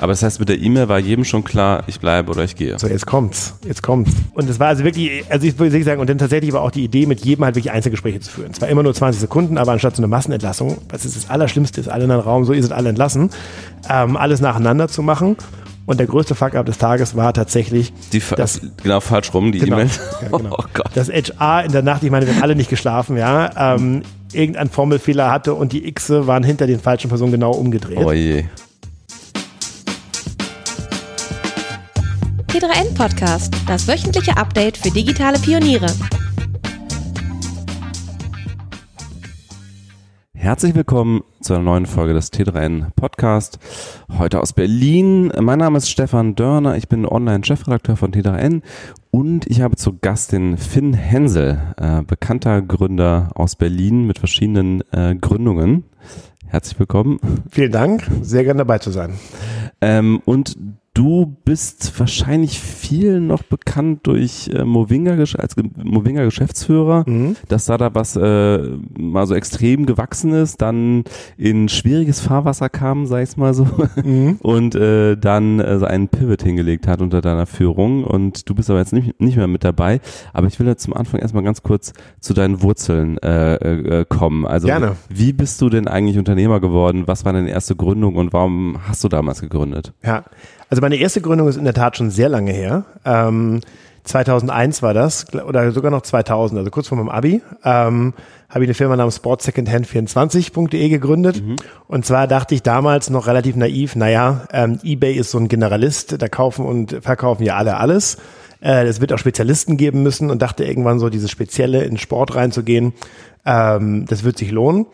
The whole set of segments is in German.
Aber das heißt, mit der E-Mail war jedem schon klar, ich bleibe oder ich gehe. So, jetzt kommt's. Jetzt kommt's. Und es war also wirklich, also ich würde sagen, und dann tatsächlich war auch die Idee, mit jedem halt wirklich Einzelgespräche zu führen. Es war immer nur 20 Sekunden, aber anstatt so eine Massenentlassung, was ist das Allerschlimmste ist, alle in einem Raum, so ihr seid alle entlassen, ähm, alles nacheinander zu machen. Und der größte Fuck-up des Tages war tatsächlich, Die, das, genau falsch rum, die Genau. E-Mail. Ja, genau. Oh Gott. das HR in der Nacht, ich meine, wir haben alle nicht geschlafen, ja, ähm, irgendein Formelfehler hatte und die Xe waren hinter den falschen Personen genau umgedreht. Oh je. T3N Podcast, das wöchentliche Update für digitale Pioniere. Herzlich willkommen zu einer neuen Folge des T3N Podcast. Heute aus Berlin. Mein Name ist Stefan Dörner. Ich bin Online-Chefredakteur von T3N und ich habe zu Gast den Finn Hensel, äh, bekannter Gründer aus Berlin mit verschiedenen äh, Gründungen. Herzlich willkommen. Vielen Dank, sehr gerne dabei zu sein. Ähm, und du bist wahrscheinlich vielen noch bekannt durch äh, Movinga als Movinga Geschäftsführer, dass da da was äh, mal so extrem gewachsen ist, dann in schwieriges Fahrwasser kam, sag ich's mal so, und äh, dann äh, einen Pivot hingelegt hat unter deiner Führung. Und du bist aber jetzt nicht, nicht mehr mit dabei. Aber ich will jetzt zum Anfang erstmal ganz kurz zu deinen Wurzeln äh, äh, kommen. Also Gerne. wie bist du denn eigentlich Unternehmer geworden? Was war deine erste Gründung und warum hast du damals gegründet? Ja, also meine erste Gründung ist in der Tat schon sehr lange her. Ähm, 2001 war das, oder sogar noch 2000, also kurz vor meinem Abi, ähm, habe ich eine Firma namens sportsecondhand24.de gegründet. Und zwar dachte ich damals noch relativ naiv, naja, ähm, eBay ist so ein Generalist, da kaufen und verkaufen ja alle alles. Äh, Es wird auch Spezialisten geben müssen und dachte irgendwann so, dieses Spezielle in Sport reinzugehen, ähm, das wird sich lohnen.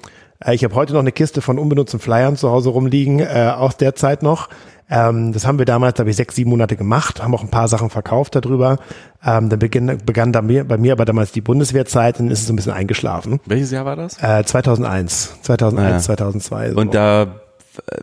Äh, Ich habe heute noch eine Kiste von unbenutzten Flyern zu Hause rumliegen, äh, aus der Zeit noch. Ähm, das haben wir damals, glaube ich, sechs, sieben Monate gemacht, haben auch ein paar Sachen verkauft darüber. Ähm, dann beginn, begann da mir, bei mir aber damals die Bundeswehrzeit, dann ist es so ein bisschen eingeschlafen. Welches Jahr war das? Äh, 2001, 2001, Ja. 2002. So. Und da äh,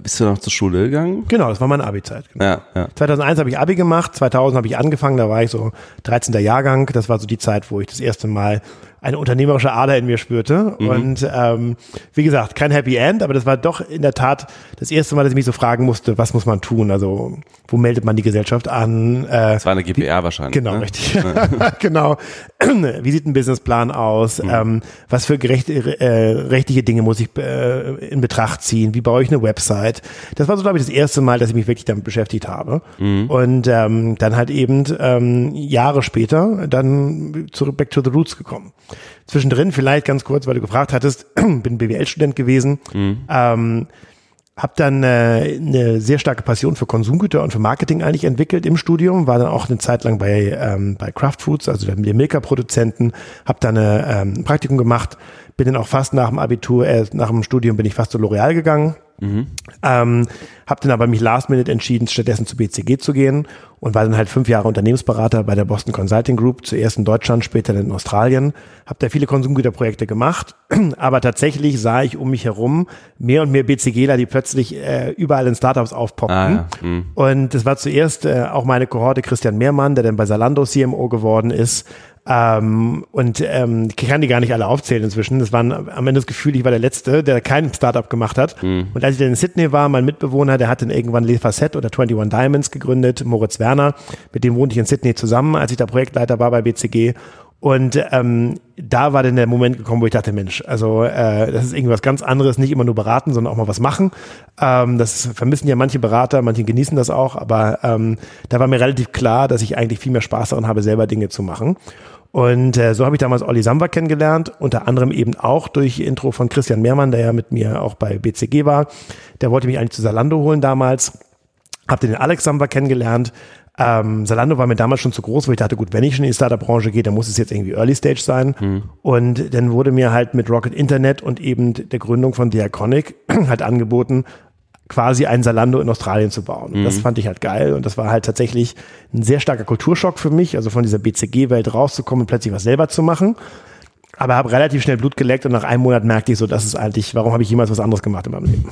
bist du noch zur Schule gegangen? Genau, das war meine Abi-Zeit. Genau. Ja, ja. 2001 habe ich Abi gemacht, 2000 habe ich angefangen, da war ich so 13. Jahrgang. Das war so die Zeit, wo ich das erste Mal eine unternehmerische Ader in mir spürte. Und ähm, wie gesagt, kein Happy End, aber das war doch in der Tat das erste Mal, dass ich mich so fragen musste, was muss man tun? Also wo meldet man die Gesellschaft an? Äh, Das war eine GPR wahrscheinlich. Genau, ne? richtig. genau. Wie sieht ein Businessplan aus? Ähm, was für gerecht, äh, rechtliche Dinge muss ich äh, in Betracht ziehen? Wie baue ich eine Website? Das war so, glaube ich, das erste Mal, dass ich mich wirklich damit beschäftigt habe. Und ähm, dann halt eben ähm, Jahre später dann zurück back to the roots gekommen. Zwischendrin vielleicht ganz kurz, weil du gefragt hattest, bin BWL-Student gewesen. Ähm, habe dann äh, eine sehr starke Passion für Konsumgüter und für Marketing eigentlich entwickelt im Studium, war dann auch eine Zeit lang bei, ähm, bei Kraft Foods, also dem Milka-Produzenten, habe dann eine, ähm, ein Praktikum gemacht, bin dann auch fast nach dem Abitur, äh, nach dem Studium bin ich fast zu L'Oreal gegangen. Ähm, habe dann aber mich last minute entschieden, stattdessen zu BCG zu gehen und war dann halt fünf Jahre Unternehmensberater bei der Boston Consulting Group, zuerst in Deutschland, später dann in Australien. Habe da viele Konsumgüterprojekte gemacht, aber tatsächlich sah ich um mich herum mehr und mehr BCGler, die plötzlich äh, überall in Startups aufpoppten. Ah, ja. Mhm. Und das war zuerst äh, auch meine Kohorte Christian Mehrmann, der dann bei Salando CMO geworden ist. Ähm, und ähm, ich kann die gar nicht alle aufzählen inzwischen. Das waren am Ende das Gefühl, ich war der Letzte, der kein Startup gemacht hat. Und als ich dann in Sydney war, mein Mitbewohner, der hat dann irgendwann Le Facette oder 21 Diamonds gegründet, Moritz Werner. Mit dem wohnte ich in Sydney zusammen, als ich da Projektleiter war bei BCG. Und ähm, da war dann der Moment gekommen, wo ich dachte, Mensch, also äh, das ist irgendwas ganz anderes, nicht immer nur beraten, sondern auch mal was machen. Ähm, das vermissen ja manche Berater, manche genießen das auch, aber ähm, da war mir relativ klar, dass ich eigentlich viel mehr Spaß daran habe, selber Dinge zu machen. Und äh, so habe ich damals Olli Samba kennengelernt, unter anderem eben auch durch Intro von Christian Mehrmann, der ja mit mir auch bei BCG war. Der wollte mich eigentlich zu Salando holen damals. Hab den Alex Samba kennengelernt. Ähm, Salando war mir damals schon zu groß, wo ich dachte, gut, wenn ich schon in die Startup-Branche gehe, dann muss es jetzt irgendwie Early Stage sein. Und dann wurde mir halt mit Rocket Internet und eben der Gründung von Diaconic halt angeboten, quasi ein Salando in Australien zu bauen. Und das fand ich halt geil und das war halt tatsächlich ein sehr starker Kulturschock für mich, also von dieser BCG-Welt rauszukommen und plötzlich was selber zu machen. Aber habe relativ schnell Blut geleckt und nach einem Monat merkte ich so, das ist eigentlich, warum habe ich jemals was anderes gemacht in meinem Leben?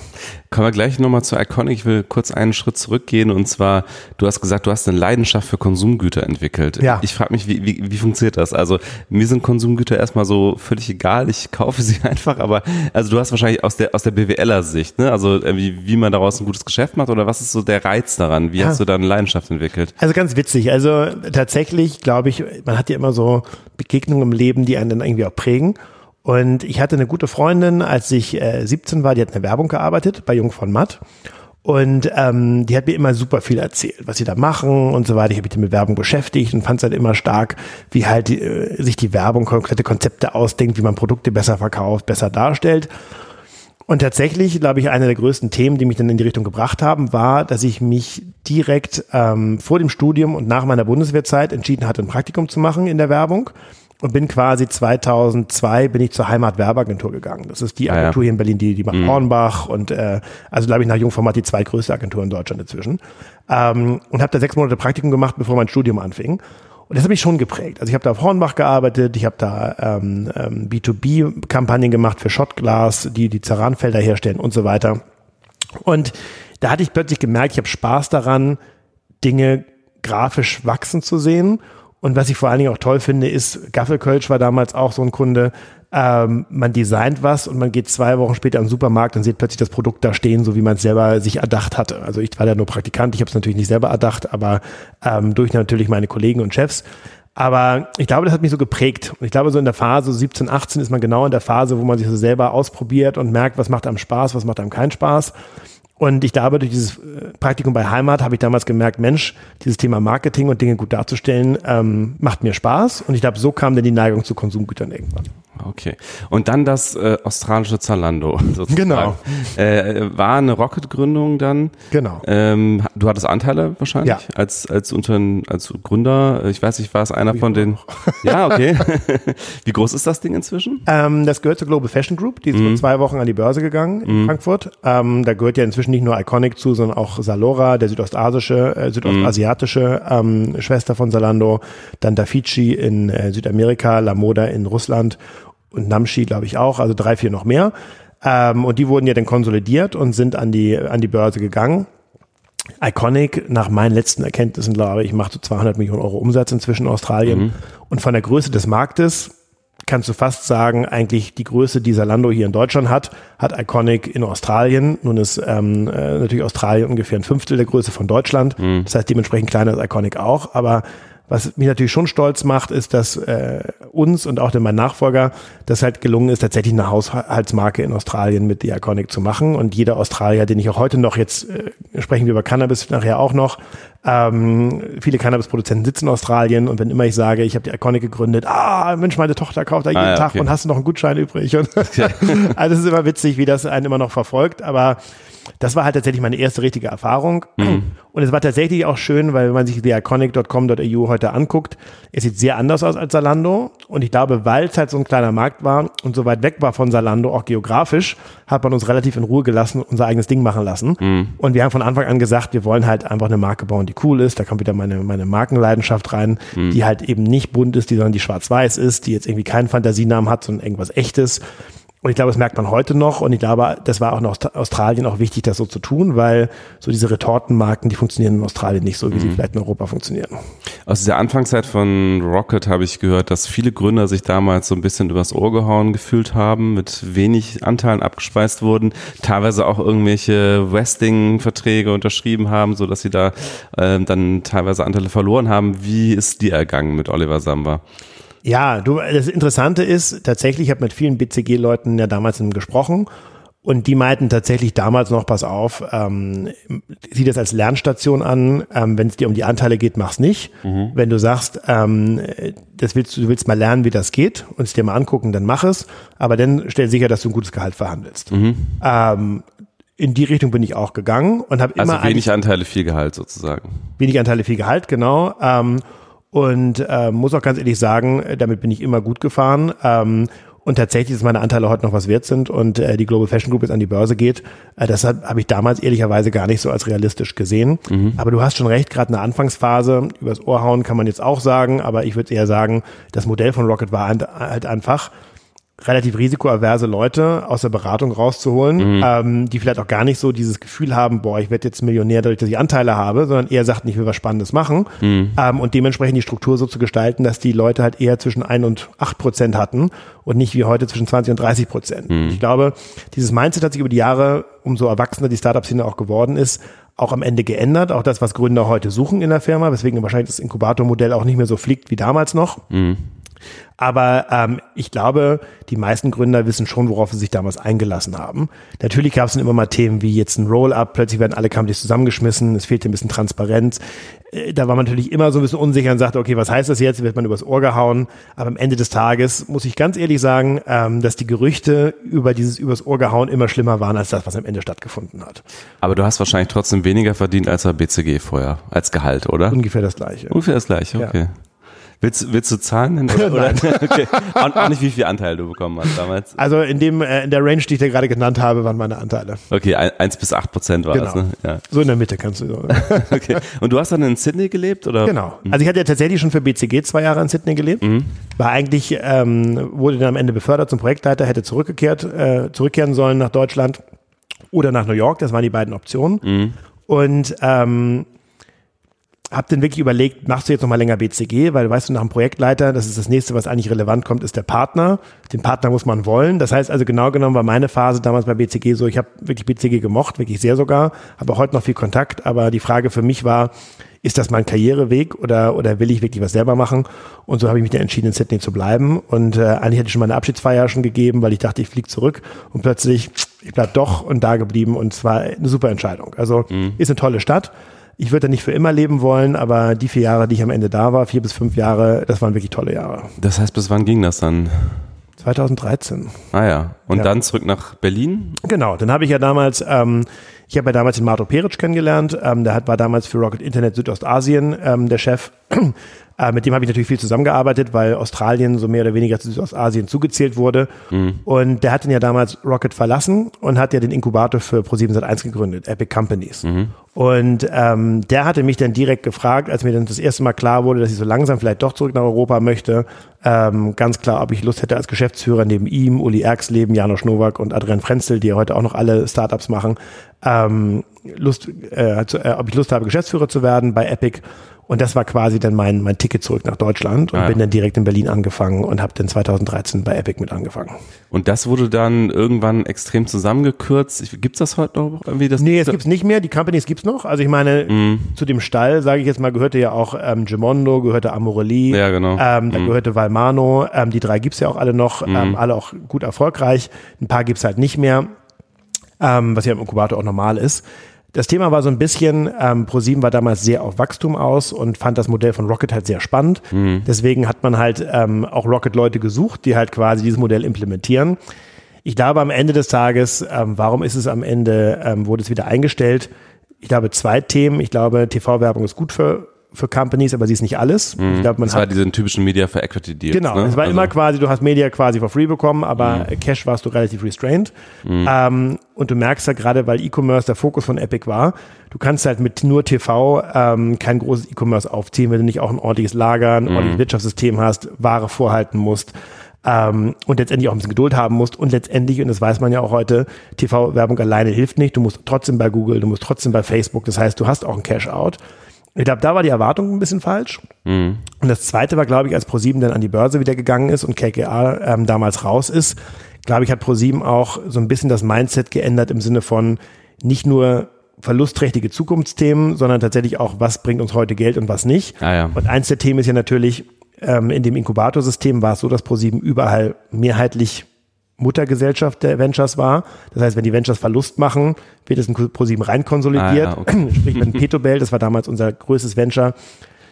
Kommen wir gleich nochmal zu Iconic. Ich will kurz einen Schritt zurückgehen und zwar, du hast gesagt, du hast eine Leidenschaft für Konsumgüter entwickelt. Ja. Ich frage mich, wie, wie, wie funktioniert das? Also mir sind Konsumgüter erstmal so völlig egal, ich kaufe sie einfach, aber also du hast wahrscheinlich aus der aus der BWLer Sicht, ne? Also äh, wie, wie man daraus ein gutes Geschäft macht oder was ist so der Reiz daran? Wie Ja. hast du da eine Leidenschaft entwickelt? Also ganz witzig. Also tatsächlich glaube ich, man hat ja immer so Begegnungen im Leben, die einen dann irgendwie auch prägen. Und ich hatte eine gute Freundin, als ich äh, 17 war, die hat in der Werbung gearbeitet bei Jung von Matt. Und ähm, die hat mir immer super viel erzählt, was sie da machen und so weiter. Ich habe mich mit Werbung beschäftigt und fand es halt immer stark, wie halt äh, sich die Werbung komplette Konzepte ausdenkt, wie man Produkte besser verkauft, besser darstellt. Und tatsächlich, glaube ich, eine der größten Themen, die mich dann in die Richtung gebracht haben, war, dass ich mich direkt ähm, vor dem Studium und nach meiner Bundeswehrzeit entschieden hatte, ein Praktikum zu machen in der Werbung. Und bin quasi 2002 bin ich zur Heimat Werbeagentur gegangen. Das ist die Ah ja. Agentur hier in Berlin, die, die macht Hornbach und äh, also glaube ich nach Jungformat die zweitgrößte Agentur in Deutschland inzwischen. Ähm, und habe da sechs Monate Praktikum gemacht, bevor mein Studium anfing. Und das hat mich schon geprägt. Also ich habe da auf Hornbach gearbeitet, ich habe da ähm, ähm, B2B-Kampagnen gemacht für Shotglas, die die Ceranfelder herstellen und so weiter. Und da hatte ich plötzlich gemerkt, ich habe Spaß daran, Dinge grafisch wachsen zu sehen. Und was ich vor allen Dingen auch toll finde, ist, Gaffelkölsch war damals auch so ein Kunde, ähm, man designt was und man geht zwei Wochen später im Supermarkt und sieht plötzlich das Produkt da stehen, so wie man es selber sich erdacht hatte. Also ich war da nur Praktikant, ich habe es natürlich nicht selber erdacht, aber ähm, durch natürlich meine Kollegen und Chefs. Aber ich glaube, das hat mich so geprägt. Und ich glaube, so in der Phase 17, 18 ist man genau in der Phase, wo man sich so selber ausprobiert und merkt, was macht einem Spaß, was macht einem keinen Spaß. Und ich glaube, durch dieses äh, Praktikum bei Heimat habe ich damals gemerkt, Mensch, dieses Thema Marketing und Dinge gut darzustellen, ähm, macht mir Spaß. Und ich glaube, so kam dann die Neigung zu Konsumgütern irgendwann. Okay. Und dann das äh, australische Zalando. Sozusagen. Genau. Äh, war eine Rocket-Gründung dann. Genau. Ähm, du hattest Anteile wahrscheinlich Ja. als als unter als Gründer. Ich weiß nicht, war es einer von den? Ja, okay. Wie groß ist das Ding inzwischen? Ähm, das gehört zur Global Fashion Group. Die ist vor zwei Wochen an die Börse gegangen in Frankfurt. Ähm, da gehört ja inzwischen nicht nur Iconic zu, sondern auch Salora, der südostasische, äh, südostasiatische ähm, Schwester von Zalando. Dann Dafici in äh, Südamerika, La Moda in Russland und Namshi, glaube ich, auch. Also drei, vier noch mehr. Ähm, und die wurden ja dann konsolidiert und sind an die, an die Börse gegangen. Iconic, nach meinen letzten Erkenntnissen, glaube ich, macht so 200 Millionen Euro Umsatz inzwischen in Australien. Und von der Größe des Marktes kannst du fast sagen, eigentlich die Größe, die Zalando hier in Deutschland hat, hat Iconic in Australien. Nun ist ähm, äh, natürlich Australien ungefähr ein Fünftel der Größe von Deutschland. Das heißt, dementsprechend kleiner ist Iconic auch. Aber was mich natürlich schon stolz macht, ist, dass äh, uns und auch dann mein Nachfolger das halt gelungen ist, tatsächlich eine Haushaltsmarke in Australien mit The Iconic zu machen. Und jeder Australier, den ich auch heute noch, jetzt äh, sprechen wir über Cannabis nachher auch noch, ähm, viele Cannabis-Produzenten sitzen in Australien und wenn immer ich sage, ich habe die Iconic gegründet, ah, Mensch, meine Tochter kauft da jeden ja, Tag okay. und hast du noch einen Gutschein übrig? Und also es ist immer witzig, wie das einen immer noch verfolgt, aber das war halt tatsächlich meine erste richtige Erfahrung. Und es war tatsächlich auch schön, weil wenn man sich theiconic.com.au heute anguckt, es sieht sehr anders aus als Zalando. Und ich glaube, weil es halt so ein kleiner Markt war und so weit weg war von Zalando, auch geografisch, hat man uns relativ in Ruhe gelassen, unser eigenes Ding machen lassen. Und wir haben von Anfang an gesagt, wir wollen halt einfach eine Marke bauen, die cool ist. Da kommt wieder meine, meine Markenleidenschaft rein, die halt eben nicht bunt ist, die sondern die schwarz-weiß ist, die jetzt irgendwie keinen Fantasienamen hat, sondern irgendwas echtes. Und ich glaube, das merkt man heute noch. Und ich glaube, das war auch in Aust- Australien auch wichtig, das so zu tun, weil so diese Retortenmarken, die funktionieren in Australien nicht so, wie sie vielleicht in Europa funktionieren. Aus der Anfangszeit von Rocket habe ich gehört, dass viele Gründer sich damals so ein bisschen übers Ohr gehauen gefühlt haben, mit wenig Anteilen abgespeist wurden, teilweise auch irgendwelche Westing-Verträge unterschrieben haben, so dass sie da äh, dann teilweise Anteile verloren haben. Wie ist die ergangen mit Oliver Samba? Ja, du, das Interessante ist, tatsächlich, ich habe mit vielen BCG-Leuten ja damals gesprochen und die meinten tatsächlich damals noch, pass auf, ähm, sieh das als Lernstation an, ähm, wenn es dir um die Anteile geht, mach's nicht. Wenn du sagst, ähm, das willst du, du willst mal lernen, wie das geht und es dir mal angucken, dann mach es, aber dann stell sicher, dass du ein gutes Gehalt verhandelst. Ähm, in die Richtung bin ich auch gegangen und habe Also immer eigentlich- wenig Anteile, viel Gehalt sozusagen. wenig Anteile, viel Gehalt, genau. Ähm, und äh, muss auch ganz ehrlich sagen, äh, damit bin ich immer gut gefahren. Ähm, und tatsächlich, dass meine Anteile heute noch was wert sind und äh, die Global Fashion Group jetzt an die Börse geht, äh, das habe hab ich damals ehrlicherweise gar nicht so als realistisch gesehen. Aber du hast schon recht, gerade in der Anfangsphase, übers Ohr hauen kann man jetzt auch sagen, aber ich würde eher sagen, das Modell von Rocket war halt einfach, relativ risikoaverse Leute aus der Beratung rauszuholen, mhm. ähm, die vielleicht auch gar nicht so dieses Gefühl haben, boah, ich werde jetzt Millionär dadurch, dass ich Anteile habe, sondern eher sagten, ich will was Spannendes machen mhm. ähm, und dementsprechend die Struktur so zu gestalten, dass die Leute halt eher zwischen ein und acht Prozent hatten und nicht wie heute zwischen 20 und 30 Prozent. Mhm. Ich glaube, dieses Mindset hat sich über die Jahre, umso erwachsener die Startup-Szene auch geworden ist, auch am Ende geändert. Auch das, was Gründer heute suchen in der Firma, weswegen wahrscheinlich das Inkubatormodell auch nicht mehr so fliegt wie damals noch. Mhm. Aber ähm, ich glaube, die meisten Gründer wissen schon, worauf sie sich damals eingelassen haben. Natürlich gab es dann immer mal Themen wie jetzt ein Roll-up, plötzlich werden alle Companies zusammengeschmissen, es fehlte ein bisschen Transparenz. Äh, da war man natürlich immer so ein bisschen unsicher und sagte, okay, was heißt das jetzt? Wird man übers Ohr gehauen? Aber am Ende des Tages muss ich ganz ehrlich sagen, ähm, dass die Gerüchte über dieses übers Ohr gehauen immer schlimmer waren als das, was am Ende stattgefunden hat. Aber du hast wahrscheinlich trotzdem weniger verdient als bei BCG vorher, als Gehalt, oder? Ungefähr das gleiche. Ungefähr das gleiche, okay. Ja. Willst, willst du Zahlen nennen? Oder, oder? okay. auch, auch, nicht, wie viel Anteil du bekommen hast damals. Also in dem äh, in der Range, die ich dir gerade genannt habe, waren meine Anteile. Okay, eins bis acht Prozent war genau. das, ne? Ja. So in der Mitte kannst du so. okay. Und du hast dann in Sydney gelebt, oder? Genau. Also ich hatte ja tatsächlich schon für BCG zwei Jahre in Sydney gelebt. Mhm. War eigentlich, ähm, wurde dann am Ende befördert zum Projektleiter, hätte zurückgekehrt, äh, zurückkehren sollen nach Deutschland oder nach New York. Das waren die beiden Optionen. Mhm. Und ähm, hab dann wirklich überlegt, machst du jetzt noch mal länger BCG, weil du weißt du nach dem Projektleiter, das ist das nächste, was eigentlich relevant kommt, ist der Partner. Den Partner muss man wollen. Das heißt also genau genommen war meine Phase damals bei BCG so, ich habe wirklich BCG gemocht, wirklich sehr sogar, habe auch heute noch viel Kontakt, aber die Frage für mich war, ist das mein Karriereweg oder, oder will ich wirklich was selber machen? Und so habe ich mich dann entschieden, in Sydney zu bleiben. Und äh, eigentlich hätte ich schon meine Abschiedsfeier schon gegeben, weil ich dachte, ich fliege zurück und plötzlich, ich bleib doch und da geblieben und es war eine super Entscheidung. Also mhm. ist eine tolle Stadt ich würde da nicht für immer leben wollen, aber die vier Jahre, die ich am Ende da war, vier bis fünf Jahre, das waren wirklich tolle Jahre. Das heißt, bis wann ging das dann? 2013. Ah ja. Und ja. dann zurück nach Berlin? Genau, dann habe ich ja damals, ähm, ich habe ja damals den Marto Peric kennengelernt, ähm, der hat, war damals für Rocket Internet Südostasien ähm, der Chef. Äh, mit dem habe ich natürlich viel zusammengearbeitet, weil Australien so mehr oder weniger zu Südostasien zugezählt wurde. Mhm. Und der hat dann ja damals Rocket verlassen und hat ja den Inkubator für Pro7 1 gegründet, Epic Companies. Mhm. Und ähm, der hatte mich dann direkt gefragt, als mir dann das erste Mal klar wurde, dass ich so langsam vielleicht doch zurück nach Europa möchte, ähm, ganz klar, ob ich Lust hätte als Geschäftsführer neben ihm, Uli Erxleben, Janusz Nowak und Adrian Frenzel, die ja heute auch noch alle Startups machen, ähm, Lust, äh, zu, äh, ob ich Lust habe, Geschäftsführer zu werden bei Epic. Und das war quasi dann mein, mein Ticket zurück nach Deutschland und ah, ja. bin dann direkt in Berlin angefangen und habe dann 2013 bei Epic mit angefangen. Und das wurde dann irgendwann extrem zusammengekürzt. Gibt's das heute noch irgendwie? Das nee, es gibt's nicht mehr. Die Companies gibt's noch. Also ich meine, mm. zu dem Stall, sage ich jetzt mal, gehörte ja auch ähm, Gemondo, gehörte Amorelie, ja, genau. ähm, da mm. gehörte Valmano. Ähm, die drei gibt's ja auch alle noch, mm. ähm, alle auch gut erfolgreich. Ein paar gibt's halt nicht mehr, ähm, was ja im Inkubator auch normal ist. Das Thema war so ein bisschen, ähm, ProSieben war damals sehr auf Wachstum aus und fand das Modell von Rocket halt sehr spannend. Mhm. Deswegen hat man halt ähm, auch Rocket-Leute gesucht, die halt quasi dieses Modell implementieren. Ich glaube am Ende des Tages, ähm, warum ist es am Ende, ähm, wurde es wieder eingestellt? Ich glaube zwei Themen. Ich glaube, TV-Werbung ist gut für für Companies, aber sie ist nicht alles. Mhm. Ich glaub, man das war diesen typischen Media for Equity Deal. Genau, ne? es war also. immer quasi, du hast Media quasi for free bekommen, aber mhm. Cash warst du relativ restrained. Mhm. Ähm, und du merkst ja gerade, weil E-Commerce der Fokus von Epic war, du kannst halt mit nur TV ähm, kein großes E-Commerce aufziehen, wenn du nicht auch ein ordentliches Lager, ein mhm. ordentliches Wirtschaftssystem hast, Ware vorhalten musst. Ähm, und letztendlich auch ein bisschen Geduld haben musst und letztendlich, und das weiß man ja auch heute, TV-Werbung alleine hilft nicht. Du musst trotzdem bei Google, du musst trotzdem bei Facebook. Das heißt, du hast auch ein Cash-out. Ich glaube, da war die Erwartung ein bisschen falsch. Mhm. Und das zweite war, glaube ich, als ProSieben dann an die Börse wieder gegangen ist und KKA ähm, damals raus ist, glaube ich, hat ProSieben auch so ein bisschen das Mindset geändert im Sinne von nicht nur verlustträchtige Zukunftsthemen, sondern tatsächlich auch, was bringt uns heute Geld und was nicht. Ah, ja. Und eins der Themen ist ja natürlich, ähm, in dem Inkubatorsystem war es so, dass ProSieben überall mehrheitlich Muttergesellschaft der Ventures war. Das heißt, wenn die Ventures Verlust machen, wird es in ProSieben rein konsolidiert. Ah, ja, okay. Sprich, wenn Petobel, das war damals unser größtes Venture,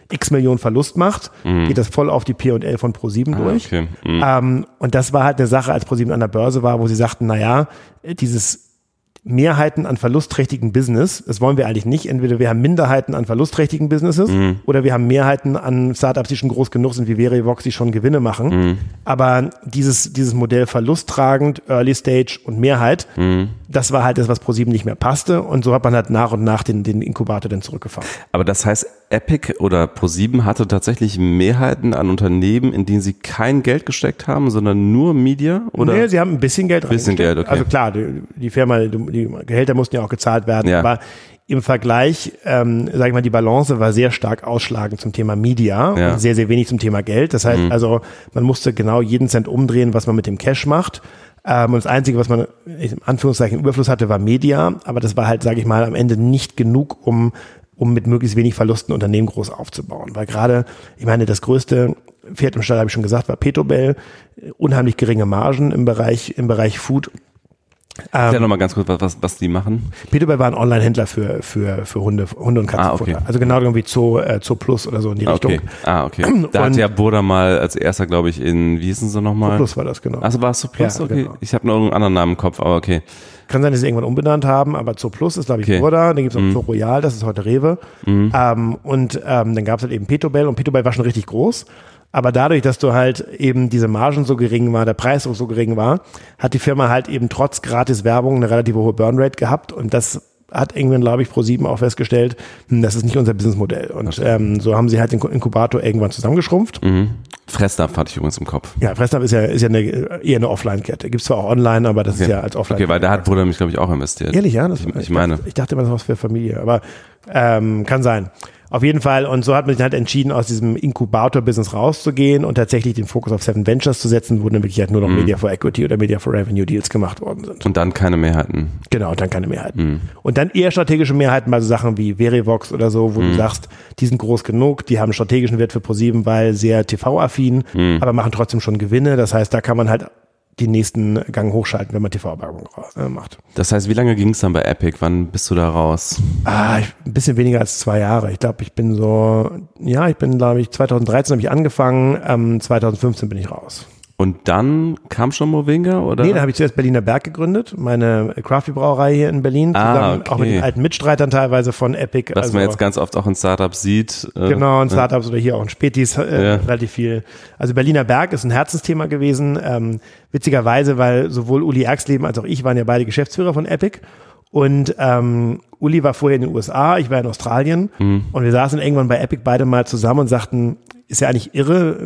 x Millionen Verlust macht, mhm. geht das voll auf die P&L von ProSieben ah, durch. Okay. Mhm. Ähm, und das war halt eine Sache, als ProSieben an der Börse war, wo sie sagten, na ja, dieses Mehrheiten an verlustträchtigen Business. Das wollen wir eigentlich nicht. Entweder wir haben Minderheiten an verlustträchtigen Businesses mhm. oder wir haben Mehrheiten an Startups, die schon groß genug sind wie Verivox, die schon Gewinne machen. Mhm. Aber dieses, dieses Modell verlusttragend, Early Stage und Mehrheit, mhm. Das war halt das, was ProSieben nicht mehr passte. Und so hat man halt nach und nach den, den Inkubator dann zurückgefahren. Aber das heißt, Epic oder ProSieben hatte tatsächlich Mehrheiten an Unternehmen, in denen sie kein Geld gesteckt haben, sondern nur Media? Oder? Nee, sie haben ein bisschen Geld Bisschen Geld, okay. Also klar, die, die Firma, die, Gehälter mussten ja auch gezahlt werden, Ja. aber im Vergleich, ähm, sag ich mal, die Balance war sehr stark ausschlagend zum Thema Media Ja. Mhm. und sehr, sehr wenig zum Thema Geld. Das heißt also, man musste genau jeden Cent umdrehen, was man mit dem Cash macht. Ähm, und das Einzige, was man in Anführungszeichen Überfluss hatte, war Media. Aber das war halt, sage ich mal, am Ende nicht genug, um, um mit möglichst wenig Verlusten Unternehmen groß aufzubauen. Weil gerade, ich meine, das größte Pferd im Stall, habe ich schon gesagt, war Petobel. Unheimlich geringe Margen im Bereich, im Bereich Food. Erklär noch mal ganz kurz, was, was, was die machen. Peterbell war ein Online-Händler für, für, für Hunde, Hunde und Katzenfutter. Ah, okay. Also genau irgendwie Zoo, äh, Zoo Plus oder so in die Richtung. Okay. Ah, okay. Da hat Und- ja Burda mal als erster, glaube ich, in, wie hießen sie nochmal? Plus war das, genau. Also war es so Plus? Ja, okay. genau. Ich habe noch irgendeinen anderen Namen im Kopf, aber okay. Kann sein, dass sie irgendwann umbenannt haben, aber Zoo Plus ist, glaube ich, Okay. Mhm. Burda. Dann gibt es noch Zoo Royal, das ist heute Rewe. Ähm, und ähm, dann gab es halt eben Petobell und Petobell war schon richtig groß. Aber dadurch, dass du halt eben diese Margen so gering war, der Preis auch so gering war, hat die Firma halt eben trotz gratis Werbung eine relativ hohe Burnrate gehabt und das hat irgendwann, glaube ich, Pro7 auch festgestellt, hm, das ist nicht unser Businessmodell. Und ähm, so haben sie halt den Inkubator irgendwann zusammengeschrumpft. Mhm. Fressnapf hatte ich übrigens im Kopf. Ja, Fressnapf ist ja, ist ja eine, eher eine Offline-Kette. Gibt's zwar auch online, aber das ist Okay. ja als Offline. Okay, weil da hat Burda mich, glaube ich, auch investiert. Ehrlich, ja? Das, Ich- ich meine. Dachte, ich dachte immer, das war was für Familie, aber ähm, kann sein. Auf jeden Fall. Und so hat man sich halt entschieden, aus diesem Inkubator-Business rauszugehen und tatsächlich den Fokus auf Seven Ventures zu setzen, wo dann wirklich halt nur Mhm. noch Media for Equity oder Media for Revenue Deals gemacht worden sind. Und dann keine Mehrheiten. Genau, und dann keine Mehrheiten. Mhm. Und dann eher strategische Mehrheiten bei so Sachen wie Verivox oder so, Mhm. wo du sagst, die sind groß genug, die haben strategischen Wert für ProSieben, weil sehr TV-affin, Mhm. aber machen trotzdem schon Gewinne. Das heißt, da kann man halt den nächsten Gang hochschalten, wenn man TV-Werbung äh, macht. Das heißt, wie lange ging es dann bei Epic? Wann bist du da raus? Ah, ich, ein bisschen weniger als zwei Jahre. Ich glaube, ich bin so, ja, ich bin, glaube ich, 2013 habe ich angefangen, ähm, 2015 bin ich raus. Und dann kam schon Movinga oder? Nee, da habe ich zuerst Berliner Berg gegründet, meine Crafty-Brauerei hier in Berlin, Ah, zusammen okay. auch mit den alten Mitstreitern teilweise von Epic. was also, man jetzt ganz oft auch in Startups sieht. äh, Genau, in Startups oder hier auch in Spätis äh, Ja. relativ viel. Also Berliner Berg ist ein Herzensthema gewesen. Ähm, witzigerweise, weil sowohl Uli Erxleben als auch ich waren ja beide Geschäftsführer von Epic. Und ähm, Uli war vorher in den USA, ich war in Australien. Mhm. Und wir saßen irgendwann bei Epic beide mal zusammen und sagten, ist ja eigentlich irre,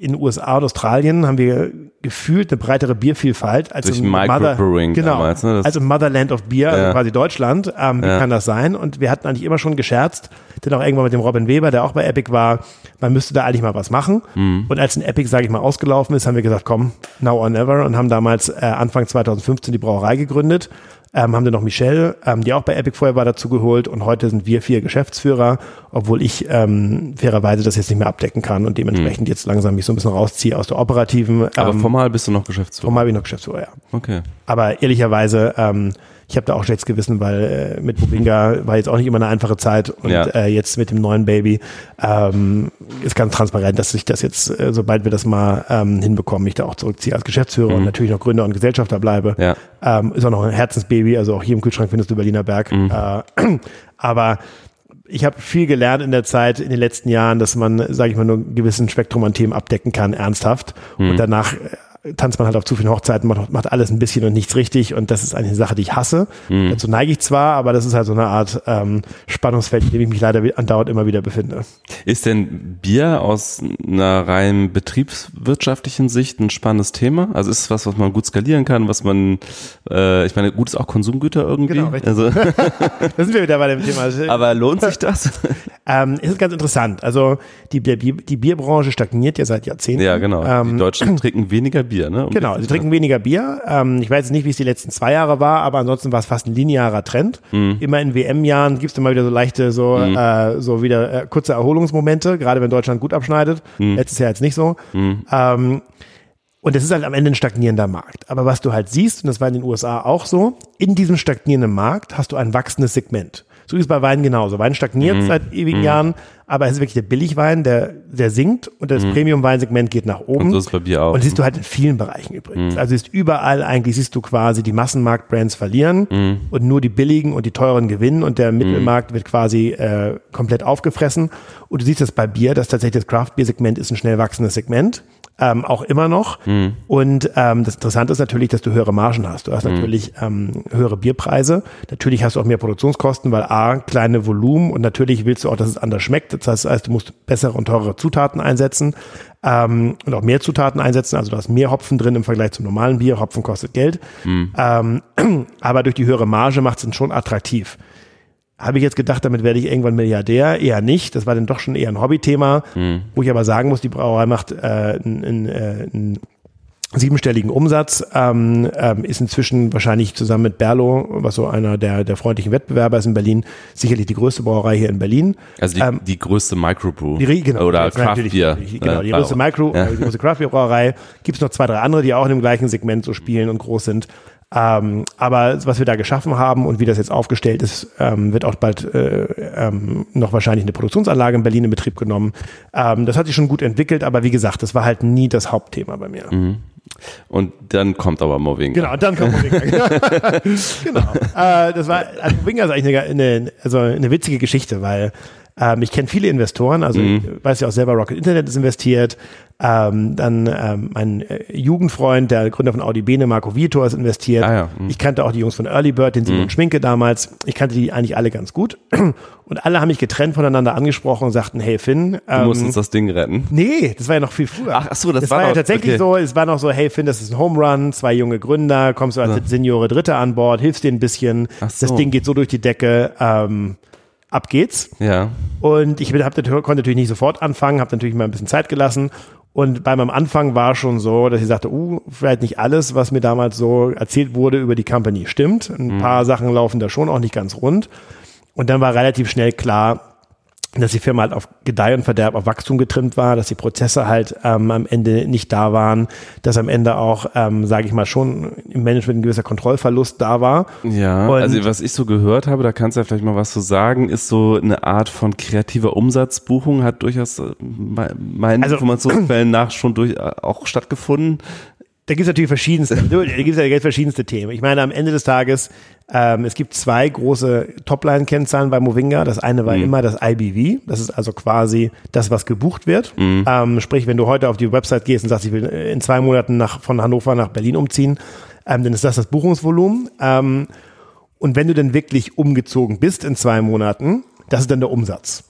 in den USA und Australien haben wir gefühlt eine breitere Biervielfalt als Durch im Microbrewing genau, damals, ne? Als im Motherland of Beer, also Ja. quasi Deutschland. Ähm, wie Ja. kann das sein? Und wir hatten eigentlich immer schon gescherzt, denn auch irgendwann mit dem Robin Weber, der auch bei Epic war, man müsste da eigentlich mal was machen. Mhm. Und als ein Epic, sage ich mal, ausgelaufen ist, haben wir gesagt, komm, now or never und haben damals äh, Anfang 2015 die Brauerei gegründet. Ähm, haben dann noch Michelle, ähm, die auch bei Epic vorher war, dazu geholt und heute sind wir vier Geschäftsführer, obwohl ich ähm, fairerweise das jetzt nicht mehr abdecken kann und dementsprechend jetzt langsam mich so ein bisschen rausziehe aus der operativen. Mhm. Aber ähm, formal bist du noch Geschäftsführer. formal bin ich noch Geschäftsführer, ja. Okay. Aber ehrlicherweise, ähm, ich habe da auch schlechtes Gewissen, weil äh, mit Bobinga war jetzt auch nicht immer eine einfache Zeit und Ja. äh, jetzt mit dem neuen Baby ähm, ist ganz transparent, dass ich das jetzt, äh, sobald wir das mal ähm, hinbekommen, mich da auch zurückziehe als Geschäftsführer und natürlich noch Gründer und Gesellschafter bleibe. Mhm. Ja. Ähm, ist auch noch ein Herzensbaby, also auch hier im Kühlschrank findest du Berliner Berg. Mhm. Äh, aber ich habe viel gelernt in der Zeit, in den letzten Jahren, dass man, sage ich mal, nur einen gewissen Spektrum an Themen abdecken kann, ernsthaft. Mhm. Und danach äh, tanzt man halt auf zu vielen Hochzeiten, macht, macht alles ein bisschen und nichts richtig. Und das ist eine Sache, die ich hasse. Mhm. Dazu neige ich zwar, aber das ist halt so eine Art ähm, Spannungsfeld, in dem ich mich leider andauernd immer wieder befinde. Ist denn Bier aus einer rein betriebswirtschaftlichen Sicht ein spannendes Thema? Also ist es was, was man gut skalieren kann, was man, äh, ich meine, gut ist auch Konsumgüter irgendwie. Genau, richtig. Also, Da sind wir wieder bei dem Thema. aber lohnt sich das? Ähm, es ist ganz interessant. Also die, die, die Bierbranche stagniert ja seit Jahrzehnten. ja, genau. Ähm, Die Deutschen trinken weniger Bier, ne? Um Genau, sie trinken weniger Bier. Ähm, ich weiß jetzt nicht, wie es die letzten zwei Jahre war, aber ansonsten war es fast ein linearer Trend. Mhm. Immer in WM-Jahren gibt es immer wieder so leichte, so, äh, so wieder äh, kurze Erholungsmomente, gerade wenn Deutschland gut abschneidet. Mhm. Letztes Jahr jetzt nicht so. Ähm, und es ist halt am Ende ein stagnierender Markt. Aber was du halt siehst, und das war in den USA auch so, in diesem stagnierenden Markt hast du ein wachsendes Segment. So ist es bei Wein genauso. Wein stagniert Mhm. seit ewigen Jahren, aber es ist wirklich der Billigwein, der, der sinkt und das Premium-Weinsegment geht nach oben. Mhm. Und so ist es bei Bier auch. Und siehst du halt in vielen Bereichen übrigens. Mhm. Also ist überall eigentlich, siehst du quasi die Massenmarkt-Brands verlieren Mhm. und nur die billigen und die teuren gewinnen und der Mittelmarkt wird quasi äh, komplett aufgefressen. Und du siehst das bei Bier, dass tatsächlich das Craft-Bier-Segment ist ein schnell wachsendes Segment. Ähm, auch immer noch. Mhm. Und ähm, das Interessante ist natürlich, dass du höhere Margen hast. Du hast Mhm. natürlich ähm, höhere Bierpreise. Natürlich hast du auch mehr Produktionskosten, weil A, kleine Volumen und natürlich willst du auch, dass es anders schmeckt. Das heißt, du musst bessere und teurere Zutaten einsetzen ähm, und auch mehr Zutaten einsetzen. Also du hast mehr Hopfen drin im Vergleich zum normalen Bier. Hopfen kostet Geld. Ähm, aber durch die höhere Marge macht es schon attraktiv. Habe ich jetzt gedacht, damit werde ich irgendwann Milliardär? Eher nicht. Das war dann doch schon eher ein Hobbythema, wo ich aber sagen muss, die Brauerei macht äh, einen, äh, siebenstelligen Umsatz, ähm, ähm, ist inzwischen wahrscheinlich zusammen mit Berlo, was so einer der, der freundlichen Wettbewerber ist in Berlin, sicherlich die größte Brauerei hier in Berlin. Also die, Ähm, die größte Microbrew. Die, genau, Oder Craft Beer. Genau, die größte Micro, Ja. äh, die größte Craft Beer Brauerei. Gibt es noch zwei, drei andere, die auch in dem gleichen Segment so spielen und groß sind. Ähm, aber was wir da geschaffen haben und wie das jetzt aufgestellt ist, ähm, wird auch bald äh, ähm, noch wahrscheinlich eine Produktionsanlage in Berlin in Betrieb genommen. Ähm, das hat sich schon gut entwickelt, aber wie gesagt, das war halt nie das Hauptthema bei mir. Und dann kommt aber Movinga. Genau, dann kommt Movinga. genau. Äh, das war, also Movinga ist eigentlich eine, eine, also eine witzige Geschichte, weil ähm, ich kenne viele Investoren, also ich weiß ja auch selber, Rocket Internet ist investiert, ähm, dann ähm, mein äh, Jugendfreund, der Gründer von Audi Bene, Marco Vitor, ist investiert. Ah ja, mhm. Ich kannte auch die Jungs von Early Bird, den Simon Schminke damals. Ich kannte die eigentlich alle ganz gut. Und alle haben mich getrennt voneinander angesprochen und sagten, hey Finn, Du ähm, musst uns das Ding retten. Nee, das war ja noch viel früher. Ach, ach so, das das war war, ja noch- tatsächlich okay. so, es war noch so, hey Finn, das ist ein Home Run, zwei junge Gründer, kommst du als Seniore Dritte an Bord, hilfst denen ein bisschen, Ach so. das Ding geht so durch die Decke, ähm, ab geht's. Ja. Und ich hab, konnte natürlich nicht sofort anfangen, habe natürlich mal ein bisschen Zeit gelassen. Und bei meinem Anfang war schon so, dass ich sagte, uh, vielleicht nicht alles, was mir damals so erzählt wurde über die Company stimmt. Ein paar Sachen laufen da schon auch nicht ganz rund. Und dann war relativ schnell klar, dass die Firma halt auf Gedeih und Verderb auf Wachstum getrimmt war, dass die Prozesse halt ähm, am Ende nicht da waren, dass am Ende auch, ähm, sage ich mal, schon im Management ein gewisser Kontrollverlust da war. Ja, Und- also was ich so gehört habe, da kannst du ja vielleicht mal was zu sagen, ist so eine Art von kreativer Umsatzbuchung, hat durchaus äh, me- meinen Also- Informationsquellen nach schon durch, äh, auch stattgefunden. Da gibt es natürlich verschiedenste, da gibt es ja verschiedenste Themen. Ich meine, am Ende des Tages, ähm, es gibt zwei große Topline-Kennzahlen bei Movinga. Das eine war immer das IBV. Das ist also quasi das, was gebucht wird. Ähm, sprich, wenn du heute auf die Website gehst und sagst, ich will in zwei Monaten nach, von Hannover nach Berlin umziehen, ähm, dann ist das das Buchungsvolumen. Ähm, und wenn du dann wirklich umgezogen bist in zwei Monaten, das ist dann der Umsatz.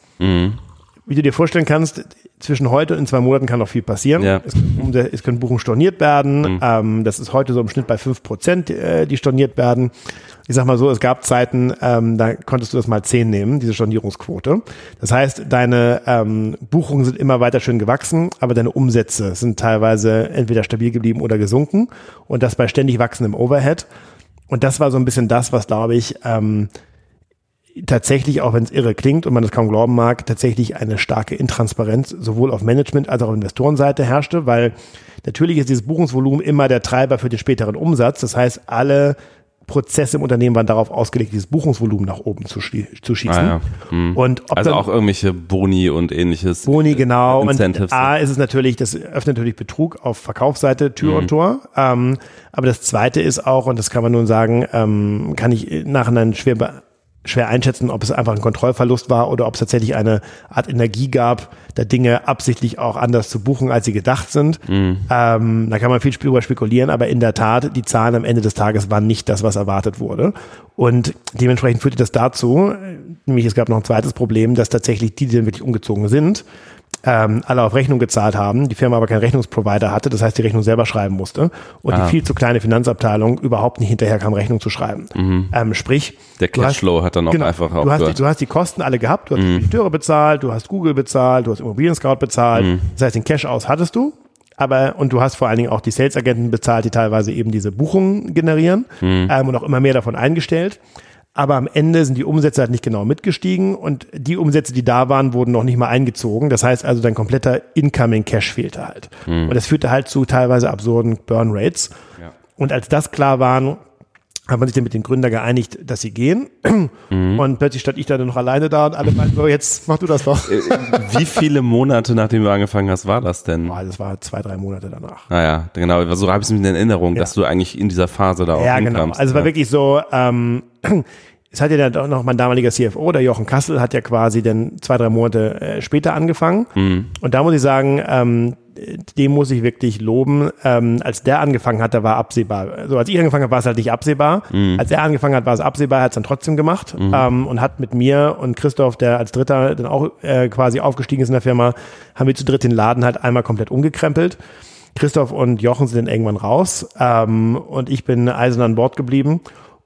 Wie du dir vorstellen kannst, zwischen heute und in zwei Monaten kann noch viel passieren. Ja. Es, können- es können Buchungen storniert werden. Ähm, das ist heute so im Schnitt bei fünf Prozent, äh, die storniert werden. Ich sag mal so, es gab Zeiten, ähm, da konntest du das mal zehn nehmen, diese Stornierungsquote. Das heißt, deine ähm, Buchungen sind immer weiter schön gewachsen, aber deine Umsätze sind teilweise entweder stabil geblieben oder gesunken. Und das bei ständig wachsendem Overhead. Und das war so ein bisschen das, was, glaube ich, ähm, tatsächlich, auch wenn es irre klingt und man das kaum glauben mag, tatsächlich eine starke Intransparenz sowohl auf Management- als auch auf Investorenseite herrschte, weil natürlich ist dieses Buchungsvolumen immer der Treiber für den späteren Umsatz. Das heißt, alle Prozesse im Unternehmen waren darauf ausgelegt, dieses Buchungsvolumen nach oben zu, schlie- zu schießen. Ah, ja. Hm. Und Also auch irgendwelche Boni und ähnliches. Boni, genau. Und Incentives. A ist es natürlich, das öffnet natürlich Betrug auf Verkaufsseite Tür Mhm. und Tor. Ähm, aber das zweite ist auch, und das kann man nun sagen, ähm, kann ich nachher schwer, be- schwer einschätzen, ob es einfach ein Kontrollverlust war oder ob es tatsächlich eine Art Energie gab, da Dinge absichtlich auch anders zu buchen, als sie gedacht sind. Mhm. Ähm, da kann man viel drüber spekulieren, aber in der Tat, die Zahlen am Ende des Tages waren nicht das, was erwartet wurde. Und dementsprechend führte das dazu, nämlich es gab noch ein zweites Problem, dass tatsächlich die, die dann wirklich umgezogen sind, ähm, alle auf Rechnung gezahlt haben, die Firma aber keinen Rechnungsprovider hatte, das heißt, die Rechnung selber schreiben musste und Ah. die viel zu kleine Finanzabteilung überhaupt nicht hinterher kam, Rechnung zu schreiben. Ähm, sprich, Der du hast- Cashflow hat dann auch genau, einfach du hast, die, du hast die Kosten alle gehabt, du hast die Spediteure bezahlt, du hast Google bezahlt, du hast Immobilien Scout bezahlt, das heißt, den Cash aus hattest du, aber und du hast vor allen Dingen auch die Sales-Agenten bezahlt, die teilweise eben diese Buchungen generieren ähm, und auch immer mehr davon eingestellt. Aber am Ende sind die Umsätze halt nicht genau mitgestiegen und die Umsätze, die da waren, wurden noch nicht mal eingezogen. Das heißt also, dein kompletter Incoming Cash fehlte halt. Und das führte halt zu teilweise absurden Burn Rates. Ja. Und als das klar waren, hat man sich dann mit den Gründern geeinigt, dass sie gehen. Und plötzlich stand ich dann noch alleine da und alle meinten so, jetzt mach du das doch. Wie viele Monate nachdem du angefangen hast, war das denn? Boah, das war zwei, drei Monate danach. Naja, genau, so habe ich es in Erinnerung, dass du eigentlich in dieser Phase da auch Ja, genau. hinkamst. Also es war ja. wirklich so, ähm, es hat ja dann auch noch mein damaliger CFO, der Jochen Kassel, hat ja quasi dann zwei, drei Monate äh, später angefangen. Mhm. Und da muss ich sagen, ähm, dem muss ich wirklich loben. Ähm, als der angefangen hat, da war absehbar. Also als ich angefangen habe, war es halt nicht absehbar. Mhm. Als er angefangen hat, war es absehbar, hat es dann trotzdem gemacht mhm. ähm, und hat mit mir und Christoph, der als Dritter dann auch äh, quasi aufgestiegen ist in der Firma, haben wir zu dritt den Laden halt einmal komplett umgekrempelt. Christoph und Jochen sind dann irgendwann raus ähm, und ich bin eisern an Bord geblieben.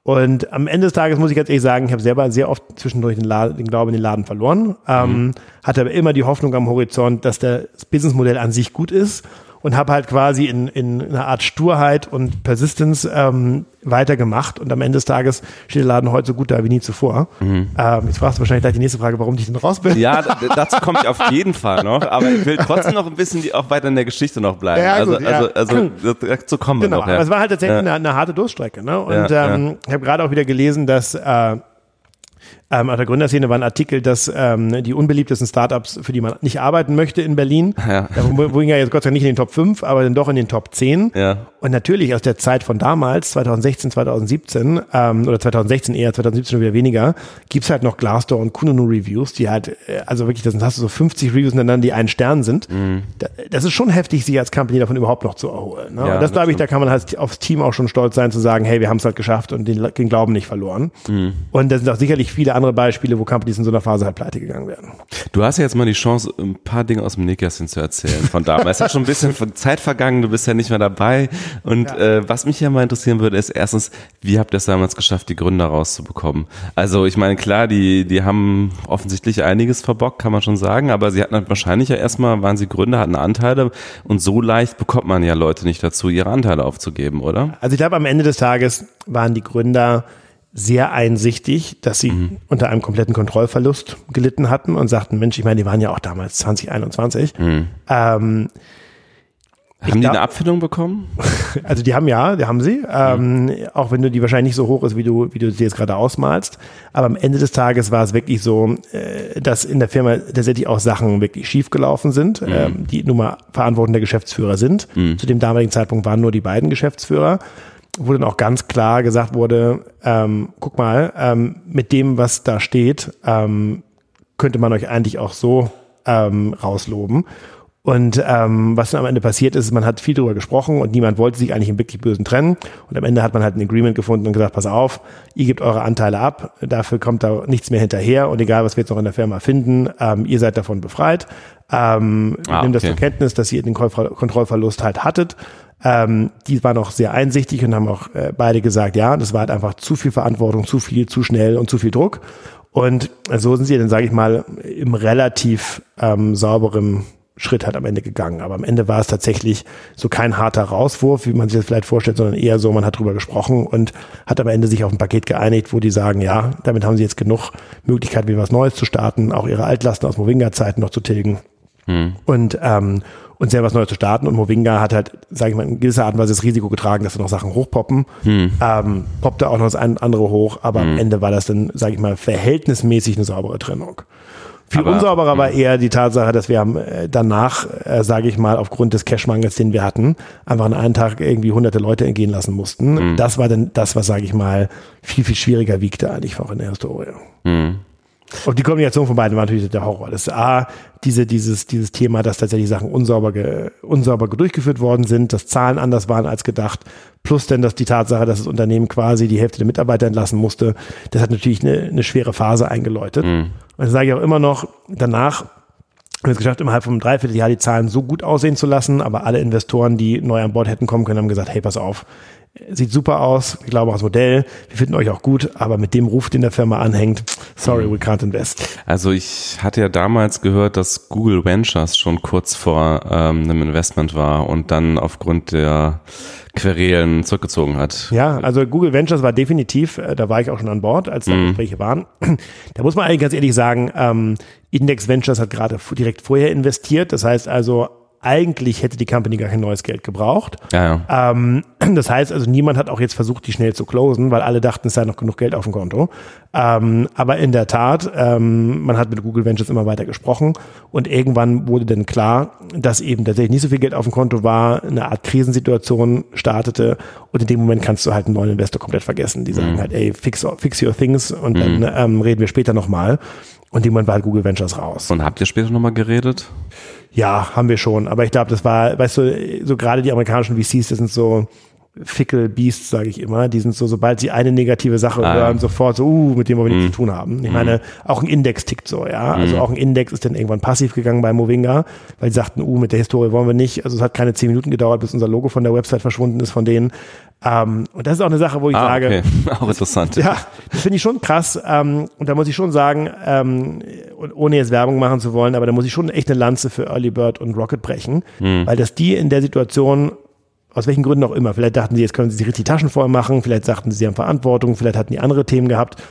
Und am Ende des Tages muss ich ganz ehrlich sagen, ich habe selber sehr oft zwischendurch den, Laden, den Glauben in den Laden verloren, ähm, mhm. hatte aber immer die Hoffnung am Horizont, dass das Businessmodell an sich gut ist und habe halt quasi in, in einer Art Sturheit und Persistence ähm, weitergemacht und am Ende des Tages steht der Laden heute so gut da wie nie zuvor. Mhm. Ähm, jetzt fragst du wahrscheinlich gleich die nächste Frage, warum ich denn raus bin. Ja, dazu komme ich auf jeden Fall noch, aber ich will trotzdem noch ein bisschen die, auch weiter in der Geschichte noch bleiben. Ja, also, ja. also, also dazu kommen genau, wir noch. Genau, ja. aber es war halt tatsächlich eine, eine, harte Durststrecke. Ne? Und ähm, ich habe gerade auch wieder gelesen, dass äh, ähm, auf der Gründerszene war ein Artikel, dass ähm, die unbeliebtesten Startups, für die man nicht arbeiten möchte in Berlin, ja. wo, wo ja jetzt Gott sei Dank nicht in den Top 5, aber dann doch in den Top 10. Ja. Und natürlich aus der Zeit von damals, 2016, 2017, ähm, oder 2016 eher, 2017 schon wieder weniger, gibt's halt noch Glassdoor und Kununu Reviews, die halt, äh, also wirklich, das hast du so 50 Reviews dann, die einen Stern sind. Mhm. Das ist schon heftig, sich als Company davon überhaupt noch zu erholen. Ne? Ja, und das glaube ich, da kann man halt aufs Team auch schon stolz sein, zu sagen, hey, wir haben es halt geschafft und den, den Glauben nicht verloren. Mhm. Und da sind auch sicherlich viele andere Beispiele, wo Companies in so einer Phase halt pleite gegangen werden. Du hast ja jetzt mal die Chance, ein paar Dinge aus dem Nähkästchen zu erzählen von damals. es ist schon ein bisschen Zeit vergangen, du bist ja nicht mehr dabei. Und ja. äh, was mich ja mal interessieren würde, ist erstens, wie habt ihr es damals geschafft, die Gründer rauszubekommen? Also ich meine, klar, die, die haben offensichtlich einiges verbockt, kann man schon sagen, aber sie hatten halt wahrscheinlich ja erstmal, waren sie Gründer, hatten Anteile und so leicht bekommt man ja Leute nicht dazu, ihre Anteile aufzugeben, oder? Also ich glaube, am Ende des Tages waren die Gründer sehr einsichtig, dass sie mhm. unter einem kompletten Kontrollverlust gelitten hatten und sagten, Mensch, ich meine, die waren ja auch damals 2021. Mhm. Ähm, haben die eine Abfindung bekommen? Also die haben ja, die haben sie. Ähm, Auch wenn du die wahrscheinlich nicht so hoch ist, wie du, wie du sie jetzt gerade ausmalst. Aber am Ende des Tages war es wirklich so, äh, dass in der Firma tatsächlich auch Sachen wirklich schief gelaufen sind, mhm. ähm, die nun mal Verantwortung der Geschäftsführer sind. Mhm. Zu dem damaligen Zeitpunkt waren nur die beiden Geschäftsführer wo dann auch ganz klar gesagt wurde, ähm, guck mal, ähm, mit dem, was da steht, ähm, könnte man euch eigentlich auch so ähm, rausloben. Und ähm, was dann am Ende passiert ist, man hat viel darüber gesprochen und niemand wollte sich eigentlich im wirklich Bösen trennen. Und am Ende hat man halt ein Agreement gefunden und gesagt, pass auf, ihr gebt eure Anteile ab, dafür kommt da nichts mehr hinterher und egal, was wir jetzt noch in der Firma finden, ähm, ihr seid davon befreit. Ähm, ah, nehmt das zur Kenntnis, dass ihr den Kontrollverlust halt hattet ähm, die waren auch sehr einsichtig und haben auch äh, beide gesagt, ja, das war halt einfach zu viel Verantwortung, zu viel, zu schnell und zu viel Druck. Und so sind sie dann, sage ich mal, im relativ ähm, sauberen Schritt halt am Ende gegangen. Aber am Ende war es tatsächlich so kein harter Rauswurf, wie man sich das vielleicht vorstellt, sondern eher so, man hat drüber gesprochen und hat am Ende sich auf ein Paket geeinigt, wo die sagen, ja, damit haben sie jetzt genug Möglichkeit, wieder was Neues zu starten, auch ihre Altlasten aus Movinga-Zeiten noch zu tilgen. Hm. Und ähm, und selber was Neues zu starten. Und Movinga hat halt, sage ich mal, in gewisser Art und Weise das Risiko getragen, dass da noch Sachen hochpoppen. Hm. Ähm, poppte auch noch das eine andere hoch, aber hm. am Ende war das dann, sage ich mal, verhältnismäßig eine saubere Trennung. Viel aber, unsauberer war hm. eher die Tatsache, dass wir haben äh, danach, äh, sage ich mal, aufgrund des Cashmangels, den wir hatten, einfach an einem Tag irgendwie hunderte Leute entgehen lassen mussten. Mhm. Das war dann das, was, sage ich mal, viel, viel schwieriger wiegte eigentlich auch in der Historie. Mhm. Und die Kombination von beiden war natürlich der Horror. Das ist A, diese, dieses, dieses Thema, dass tatsächlich Sachen unsauber, ge, unsauber durchgeführt worden sind, dass Zahlen anders waren als gedacht, plus denn, dass die Tatsache, dass das Unternehmen quasi die Hälfte der Mitarbeiter entlassen musste, das hat natürlich eine, eine schwere Phase eingeläutet. Mhm. Und das sage ich auch immer noch, danach haben wir es geschafft, innerhalb von einem Dreivierteljahr die Zahlen so gut aussehen zu lassen, aber alle Investoren, die neu an Bord hätten kommen können, haben gesagt, hey, pass auf, Sieht super aus, ich glaube auch das Modell. Wir finden euch auch gut, aber mit dem Ruf, den der Firma anhängt, sorry, we can't invest. Also ich hatte ja damals gehört, dass Google Ventures schon kurz vor ähm, einem Investment war und dann aufgrund der Querelen zurückgezogen hat. Ja, also Google Ventures war definitiv, äh, da war ich auch schon an Bord, als da mm. Gespräche waren. Da muss man eigentlich ganz ehrlich sagen, ähm, Index Ventures hat gerade direkt vorher investiert. Das heißt also, eigentlich hätte die Company gar kein neues Geld gebraucht. Ja, ja. Ähm, das heißt also, niemand hat auch jetzt versucht, die schnell zu closen, weil alle dachten, es sei noch genug Geld auf dem Konto. Ähm, aber in der Tat, ähm, man hat mit Google Ventures immer weiter gesprochen und irgendwann wurde dann klar, dass eben tatsächlich nicht so viel Geld auf dem Konto war, eine Art Krisensituation startete und in dem Moment kannst du halt einen neuen Investor komplett vergessen. Die sagen mhm. halt, ey, fix, fix your things und mhm. dann ähm, reden wir später nochmal. Und irgendwann war halt Google Ventures raus. Und habt ihr später nochmal geredet? Ja, haben wir schon. Aber ich glaube, das war, weißt du, so gerade die amerikanischen VCs, das sind so, Fickle Beasts, sage ich immer. Die sind so, sobald sie eine negative Sache ah, hören, sofort so, uh, mit dem wir mm. nichts zu tun haben. Ich mm. meine, auch ein Index tickt so, ja. Also mm. auch ein Index ist dann irgendwann passiv gegangen bei Movinga, weil sie sagten, uh, mit der Historie wollen wir nicht. Also es hat keine zehn Minuten gedauert, bis unser Logo von der Website verschwunden ist von denen. Ähm, und das ist auch eine Sache, wo ich ah, sage, okay. auch interessant. Ja, das finde ich schon krass. Ähm, und da muss ich schon sagen, ähm, ohne jetzt Werbung machen zu wollen, aber da muss ich schon echt eine Lanze für Early Bird und Rocket brechen, mhm. weil dass die in der Situation aus welchen Gründen auch immer. Vielleicht dachten sie, jetzt können sie sich richtig Taschen voll machen, vielleicht sagten sie, sie haben Verantwortung, vielleicht hatten die andere Themen gehabt,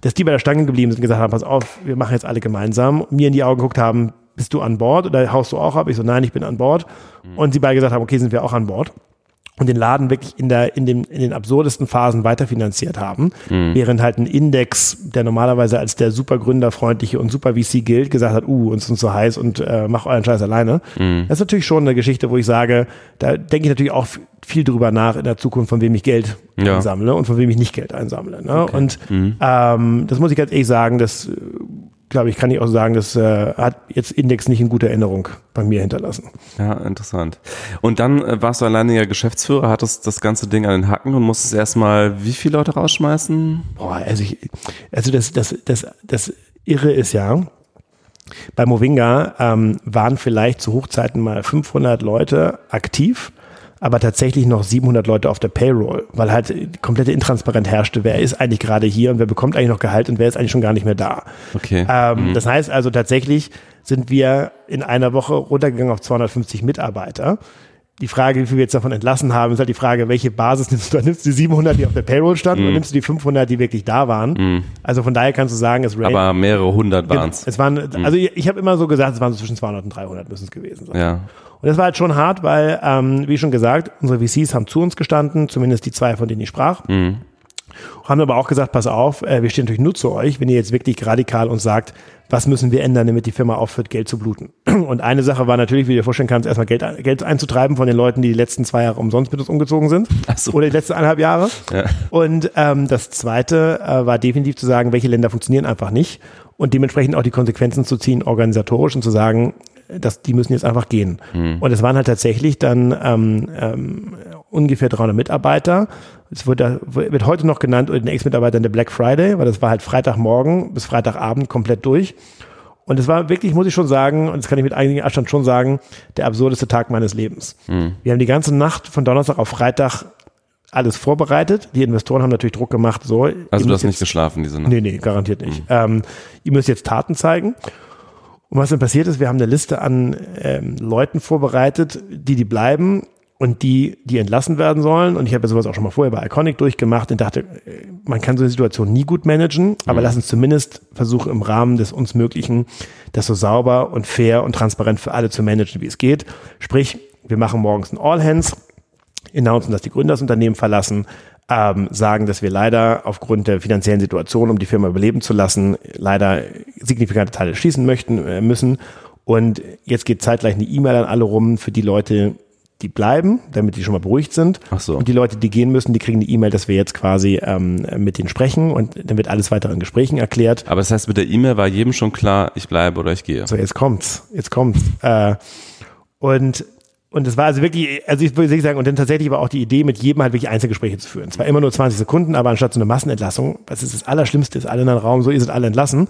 dass die bei der Stange geblieben sind und gesagt haben, pass auf, wir machen jetzt alle gemeinsam, mir in die Augen geguckt haben, bist du an Bord oder haust du auch ab? Ich so, nein, ich bin an Bord. Mhm. Und sie beide gesagt haben, okay, sind wir auch an Bord und den Laden wirklich in, der, in, dem, in den absurdesten Phasen weiterfinanziert haben, mhm. während halt ein Index, der normalerweise als der super gründerfreundliche und super VC gilt, gesagt hat, uh, uns ist so heiß und äh, mach euren Scheiß alleine. Mhm. Das ist natürlich schon eine Geschichte, wo ich sage, da denke ich natürlich auch viel drüber nach in der Zukunft, von wem ich Geld ja. einsammle und von wem ich nicht Geld einsammle. Ne? Okay. Und mhm. ähm, das muss ich ganz ehrlich sagen, das glaube ich, kann ich auch sagen, das äh, hat jetzt Index nicht in guter Erinnerung bei mir hinterlassen. Ja, interessant. Und dann äh, warst du alleiniger Geschäftsführer, hattest das ganze Ding an den Hacken und musstest erstmal wie viele Leute rausschmeißen? Boah, also ich, also das, das, das, das Irre ist ja, bei Movinga ähm, waren vielleicht zu Hochzeiten mal 500 Leute aktiv aber tatsächlich noch 700 Leute auf der Payroll, weil halt komplette Intransparenz herrschte, wer ist eigentlich gerade hier und wer bekommt eigentlich noch Gehalt und wer ist eigentlich schon gar nicht mehr da. Okay. Ähm, mhm. Das heißt also tatsächlich sind wir in einer Woche runtergegangen auf 250 Mitarbeiter. Die Frage, wie viel wir jetzt davon entlassen haben, ist halt die Frage, welche Basis nimmst du? Nimmst du die 700, die auf der Payroll standen, mm. oder mhm. nimmst du die 500, die wirklich da waren? Mm. Also von daher kannst du sagen, es range, Aber mehrere hundert waren es. Es waren, mm. also ich, ich habe immer so gesagt, es waren so zwischen 200 und 300 müssen es gewesen sein. Ja. Und das war halt schon hart, weil, ähm, wie schon gesagt, unsere VCs haben zu uns gestanden, zumindest die zwei, von denen ich sprach. Mhm. Haben aber auch gesagt, pass auf, äh, wir stehen natürlich nur zu euch, wenn ihr jetzt wirklich radikal uns sagt, was müssen wir ändern, damit die Firma aufhört, Geld zu bluten. Und eine Sache war natürlich, wie du dir vorstellen kannst, erstmal Geld, Geld einzutreiben von den Leuten, die die letzten zwei Jahre umsonst mit uns umgezogen sind. Ach so. Oder die letzten eineinhalb Jahre. Ja. Und ähm, das zweite äh, war definitiv zu sagen, welche Länder funktionieren einfach nicht und dementsprechend auch die Konsequenzen zu ziehen, organisatorisch und zu sagen, dass die müssen jetzt einfach gehen. Mhm. Und es waren halt tatsächlich dann ähm, ähm, ungefähr 300 Mitarbeiter. Es wird, wird heute noch genannt unter den Ex-Mitarbeitern der Black Friday, weil das war halt Freitagmorgen bis Freitagabend komplett durch. Und es war wirklich, muss ich schon sagen, und das kann ich mit einigen Abstand schon sagen, der absurdeste Tag meines Lebens. Mhm. Wir haben die ganze Nacht von Donnerstag auf Freitag alles vorbereitet. Die Investoren haben natürlich Druck gemacht. So, also du hast jetzt, nicht geschlafen diese Nacht? Nee, nee, garantiert nicht. Mhm. Ähm, ihr müsst jetzt Taten zeigen. Und was dann passiert ist, wir haben eine Liste an ähm, Leuten vorbereitet, die die bleiben und die, die entlassen werden sollen. Und ich habe ja sowas auch schon mal vorher bei Iconic durchgemacht und dachte, äh, man kann so eine Situation nie gut managen, aber mhm. lass uns zumindest versuchen, im Rahmen des uns Möglichen, das so sauber und fair und transparent für alle zu managen, wie es geht. Sprich, wir machen morgens ein All Hands, announcen, dass die Gründer das Unternehmen verlassen, ähm, sagen, dass wir leider aufgrund der finanziellen Situation, um die Firma überleben zu lassen, leider signifikante Teile schließen möchten, äh, müssen. Und jetzt geht zeitgleich eine E-Mail an alle rum für die Leute, die bleiben, damit die schon mal beruhigt sind. Ach so. Und die Leute, die gehen müssen, die kriegen eine E-Mail, dass wir jetzt quasi ähm, mit denen sprechen und dann wird alles weitere in Gesprächen erklärt. Aber das heißt, mit der E-Mail war jedem schon klar, ich bleibe oder ich gehe. So, jetzt kommt's. Jetzt kommt's. Äh, und und das war also wirklich, also ich würde sagen, und dann tatsächlich war auch die Idee, mit jedem halt wirklich Einzelgespräche zu führen. Zwar immer nur 20 Sekunden, aber anstatt so eine Massenentlassung, was ist das Allerschlimmste, ist alle in einem Raum, so ihr seid alle entlassen,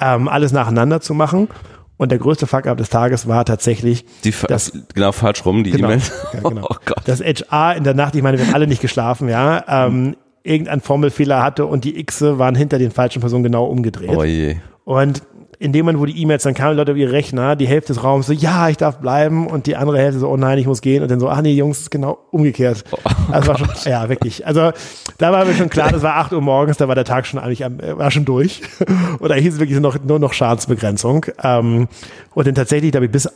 ähm, alles nacheinander zu machen. Und der größte Fuck-up des Tages war tatsächlich, die das, genau falsch rum, die genau, E-Mail. Ja, genau. Oh Gott. Das HR in der Nacht, ich meine, wir haben alle nicht geschlafen, ja, ähm, irgendein Formelfehler hatte und die X waren hinter den falschen Personen genau umgedreht. Oh je. Und in dem Moment, wo die E-Mails, dann kamen Leute auf ihre Rechner, die Hälfte des Raums so, ja, ich darf bleiben und die andere Hälfte so, oh nein, ich muss gehen und dann so, ach nee, Jungs, ist genau umgekehrt. Oh, also war schon, ja, wirklich. Also da war mir schon klar, das war 8 Uhr morgens, da war der Tag schon eigentlich, war schon durch. Und da hieß es wirklich noch, nur noch Schadensbegrenzung. Ähm, und dann tatsächlich, da habe ich bis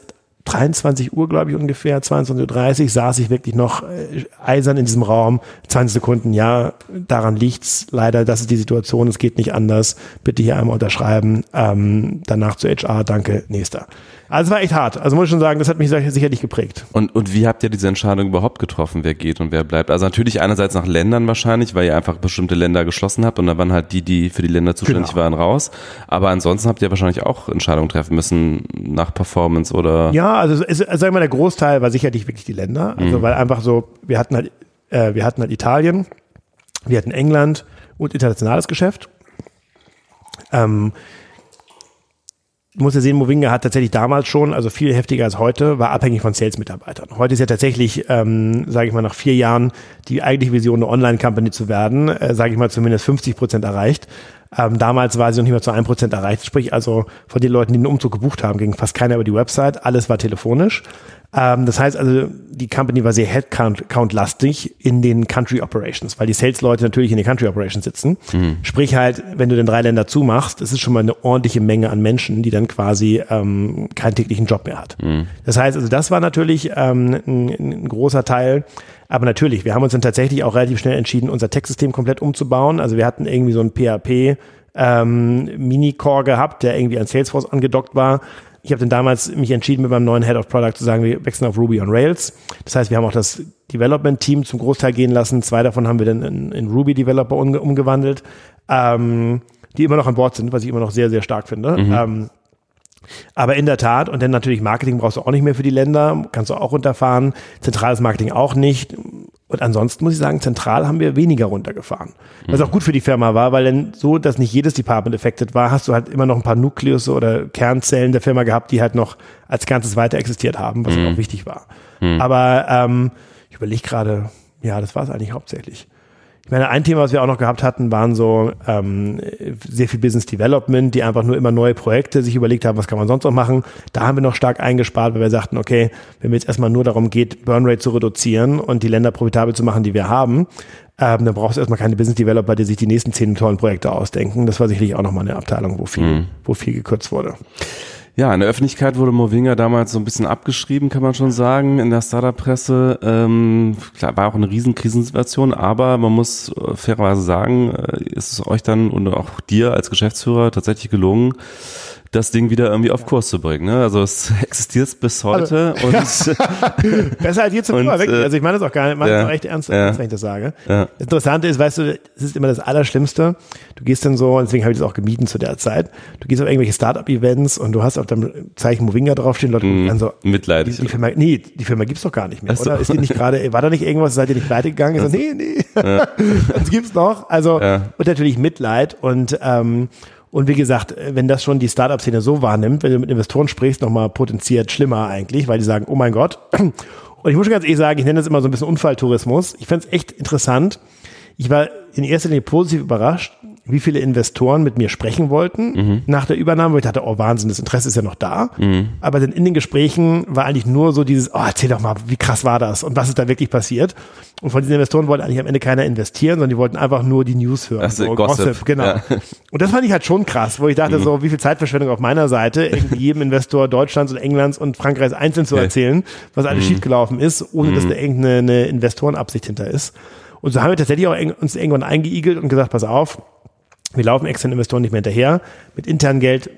23 Uhr, glaube ich, ungefähr, 22.30 Uhr, saß ich wirklich noch äh, eisern in diesem Raum. 20 Sekunden, ja, daran liegt's leider, das ist die Situation, es geht nicht anders. Bitte hier einmal unterschreiben. Ähm, danach zu HR, danke, nächster. Also es war echt hart. Also muss ich schon sagen, das hat mich sicherlich geprägt. Und, und wie habt ihr diese Entscheidung überhaupt getroffen, wer geht und wer bleibt? Also natürlich einerseits nach Ländern wahrscheinlich, weil ihr einfach bestimmte Länder geschlossen habt und da waren halt die, die für die Länder zuständig genau. waren, raus. Aber ansonsten habt ihr wahrscheinlich auch Entscheidungen treffen müssen nach Performance oder. Ja, also, also sagen wir mal, der Großteil war sicherlich wirklich die Länder. Also mhm. weil einfach so, wir hatten halt, äh, wir hatten halt Italien, wir hatten England und internationales Geschäft. Ähm, du musst ja sehen, Movinga hat tatsächlich damals schon, also viel heftiger als heute, war abhängig von Sales-Mitarbeitern. Heute ist ja tatsächlich, ähm, sage ich mal, nach vier Jahren die eigentliche Vision, eine Online-Company zu werden, äh, sage ich mal, zumindest 50 Prozent erreicht. Ähm, damals war sie noch nicht mehr zu einem Prozent erreicht. Sprich also von den Leuten, die den Umzug gebucht haben, ging fast keiner über die Website. Alles war telefonisch. Ähm, das heißt also, die Company war sehr Headcount-lastig in den Country Operations, weil die Sales-Leute natürlich in den Country Operations sitzen. Mhm. Sprich halt, wenn du den drei Länder zumachst, das ist schon mal eine ordentliche Menge an Menschen, die dann quasi ähm, keinen täglichen Job mehr hat. Mhm. Das heißt also, das war natürlich ähm, ein, ein großer Teil. Aber natürlich, wir haben uns dann tatsächlich auch relativ schnell entschieden, unser Tech-System komplett umzubauen. Also wir hatten irgendwie so ein PHP ähm, Mini-Core gehabt, der irgendwie an Salesforce angedockt war. Ich habe dann damals mich entschieden, mit meinem neuen Head of Product zu sagen, wir wechseln auf Ruby on Rails. Das heißt, wir haben auch das Development-Team zum Großteil gehen lassen. Zwei davon haben wir dann in, in Ruby Developer umgewandelt, ähm, die immer noch an Bord sind, was ich immer noch sehr, sehr stark finde. Mhm. Ähm, aber in der Tat, und dann natürlich Marketing brauchst du auch nicht mehr für die Länder, kannst du auch runterfahren, zentrales Marketing auch nicht. Und ansonsten muss ich sagen, zentral haben wir weniger runtergefahren. Was auch gut für die Firma war, weil dann so, dass nicht jedes Department affected war, hast du halt immer noch ein paar Nukleus oder Kernzellen der Firma gehabt, die halt noch als Ganzes weiter existiert haben, was mhm. auch wichtig war. Mhm. Aber ähm, ich überlege gerade, ja, das war es eigentlich hauptsächlich. Ich meine, ein Thema, was wir auch noch gehabt hatten, waren so ähm, sehr viel Business Development, die einfach nur immer neue Projekte sich überlegt haben, was kann man sonst noch machen. Da haben wir noch stark eingespart, weil wir sagten, okay, wenn wir jetzt erstmal nur darum geht, Burnrate zu reduzieren und die Länder profitabel zu machen, die wir haben, ähm, dann brauchst du erstmal keine Business Developer, die sich die nächsten zehn tollen Projekte ausdenken. Das war sicherlich auch nochmal eine Abteilung, wo viel, mhm. wo viel gekürzt wurde. Ja, in der Öffentlichkeit wurde Movinga damals so ein bisschen abgeschrieben, kann man schon sagen, in der Startup-Presse. Ähm, klar, war auch eine riesen Krisensituation, aber man muss äh, fairerweise sagen, äh, ist es euch dann und auch dir als Geschäftsführer tatsächlich gelungen, das Ding wieder irgendwie auf Kurs zu bringen. Ne? Also es existiert bis heute also, und besser als je zuvor. wirklich. Äh, also ich meine das auch gar nicht, meine ja, das auch echt ernst, ja, wenn ich das sage. Ja. Das Interessante ist, weißt du, es ist immer das Allerschlimmste. Du gehst dann so, deswegen habe ich das auch gemieden zu der Zeit. Du gehst auf irgendwelche Startup-Events und du hast auf dem Zeichen Movinga draufstehen, Leute mm, dann so, Mitleidig. Die, die Firma, nee, die Firma gibt's doch gar nicht mehr, oder? Ist die nicht gerade, war da nicht irgendwas, seid ihr nicht pleite gegangen? Ich so, nee, nee. Ja. das gibt's noch. Also, und natürlich Mitleid und ähm, und wie gesagt, wenn das schon die Startup-Szene so wahrnimmt, wenn du mit Investoren sprichst, nochmal potenziert schlimmer eigentlich, weil die sagen, oh mein Gott. Und ich muss schon ganz ehrlich sagen, ich nenne das immer so ein bisschen Unfalltourismus. Ich fand es echt interessant. Ich war in erster Linie positiv überrascht, wie viele Investoren mit mir sprechen wollten mhm. nach der Übernahme, weil ich dachte, oh Wahnsinn, das Interesse ist ja noch da. Mhm. Aber dann in den Gesprächen war eigentlich nur so dieses, oh, erzähl doch mal, wie krass war das und was ist da wirklich passiert. Und von diesen Investoren wollte eigentlich am Ende keiner investieren, sondern die wollten einfach nur die News hören. Also so, Gossip. Gossip genau. Ja. Und das fand ich halt schon krass, wo ich dachte mhm. so, wie viel Zeitverschwendung auf meiner Seite, irgendwie jedem Investor Deutschlands und Englands und Frankreichs einzeln zu erzählen, was alles mhm. schiefgelaufen ist, ohne dass mhm. da irgendeine Investorenabsicht hinter ist. Und so haben wir tatsächlich auch uns irgendwann eingeigelt und gesagt, pass auf, wir laufen externen Investoren nicht mehr hinterher. Mit internem Geld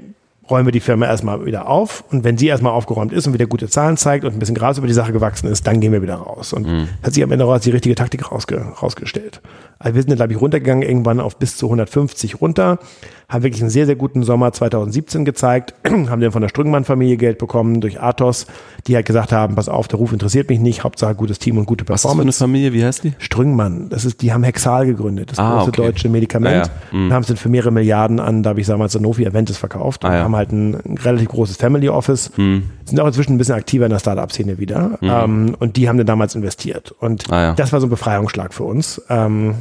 räumen wir die Firma erstmal wieder auf und wenn sie erstmal aufgeräumt ist und wieder gute Zahlen zeigt und ein bisschen Gras über die Sache gewachsen ist, dann gehen wir wieder raus. Und mhm. hat sich am Ende auch als die richtige Taktik rausge rausgestellt. Also wir sind dann, glaube ich, runtergegangen irgendwann auf bis zu 150 runter, haben wirklich einen sehr, sehr guten Sommer 2017 gezeigt, haben dann von der Strüngmann-Familie Geld bekommen durch Athos, die halt gesagt haben, pass auf, der Ruf interessiert mich nicht, Hauptsache gutes Team und gute Performance. Was ist für eine Familie, wie heißt die? Strüngmann, das ist, die haben Hexal gegründet, das ah, große okay. deutsche Medikament, ja, ja. Mhm. haben es dann für mehrere Milliarden an, da habe ich damals Sanofi Aventis verkauft ah, ja. haben halt ein, ein, relativ großes Family Office, mhm. sind auch inzwischen ein bisschen aktiver in der Startup-Szene wieder mhm. ähm, und die haben dann damals investiert und ah, das war so ein Befreiungsschlag für uns. Ähm,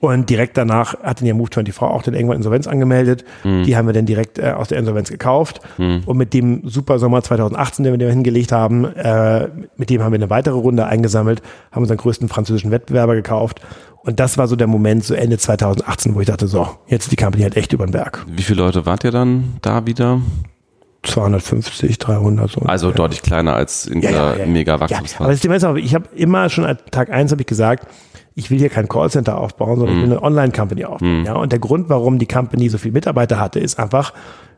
und direkt danach hat dann ja Move24 auch dann irgendwann Insolvenz angemeldet. Mhm. Die haben wir dann direkt äh, aus der Insolvenz gekauft. Mhm. Und mit dem Super Sommer 2018, den wir da hingelegt haben, äh, mit dem haben wir eine weitere Runde eingesammelt, haben unseren größten französischen Wettbewerber gekauft. Und das war so der Moment, so Ende 2018, wo ich dachte, so, jetzt ist die Company halt echt über den Berg. Wie viele Leute wart ihr dann da wieder? 250, 300 so. Also ja. deutlich kleiner als in der ja, mega Wachstumsphase. aber das Thema ist auch, ich habe immer schon an Tag eins habe ich gesagt, ich will hier kein Callcenter aufbauen, sondern mm. ich will mhm. eine Online-Company aufbauen. Mm. Ja, und der Grund, warum die Company so viele Mitarbeiter hatte, ist einfach,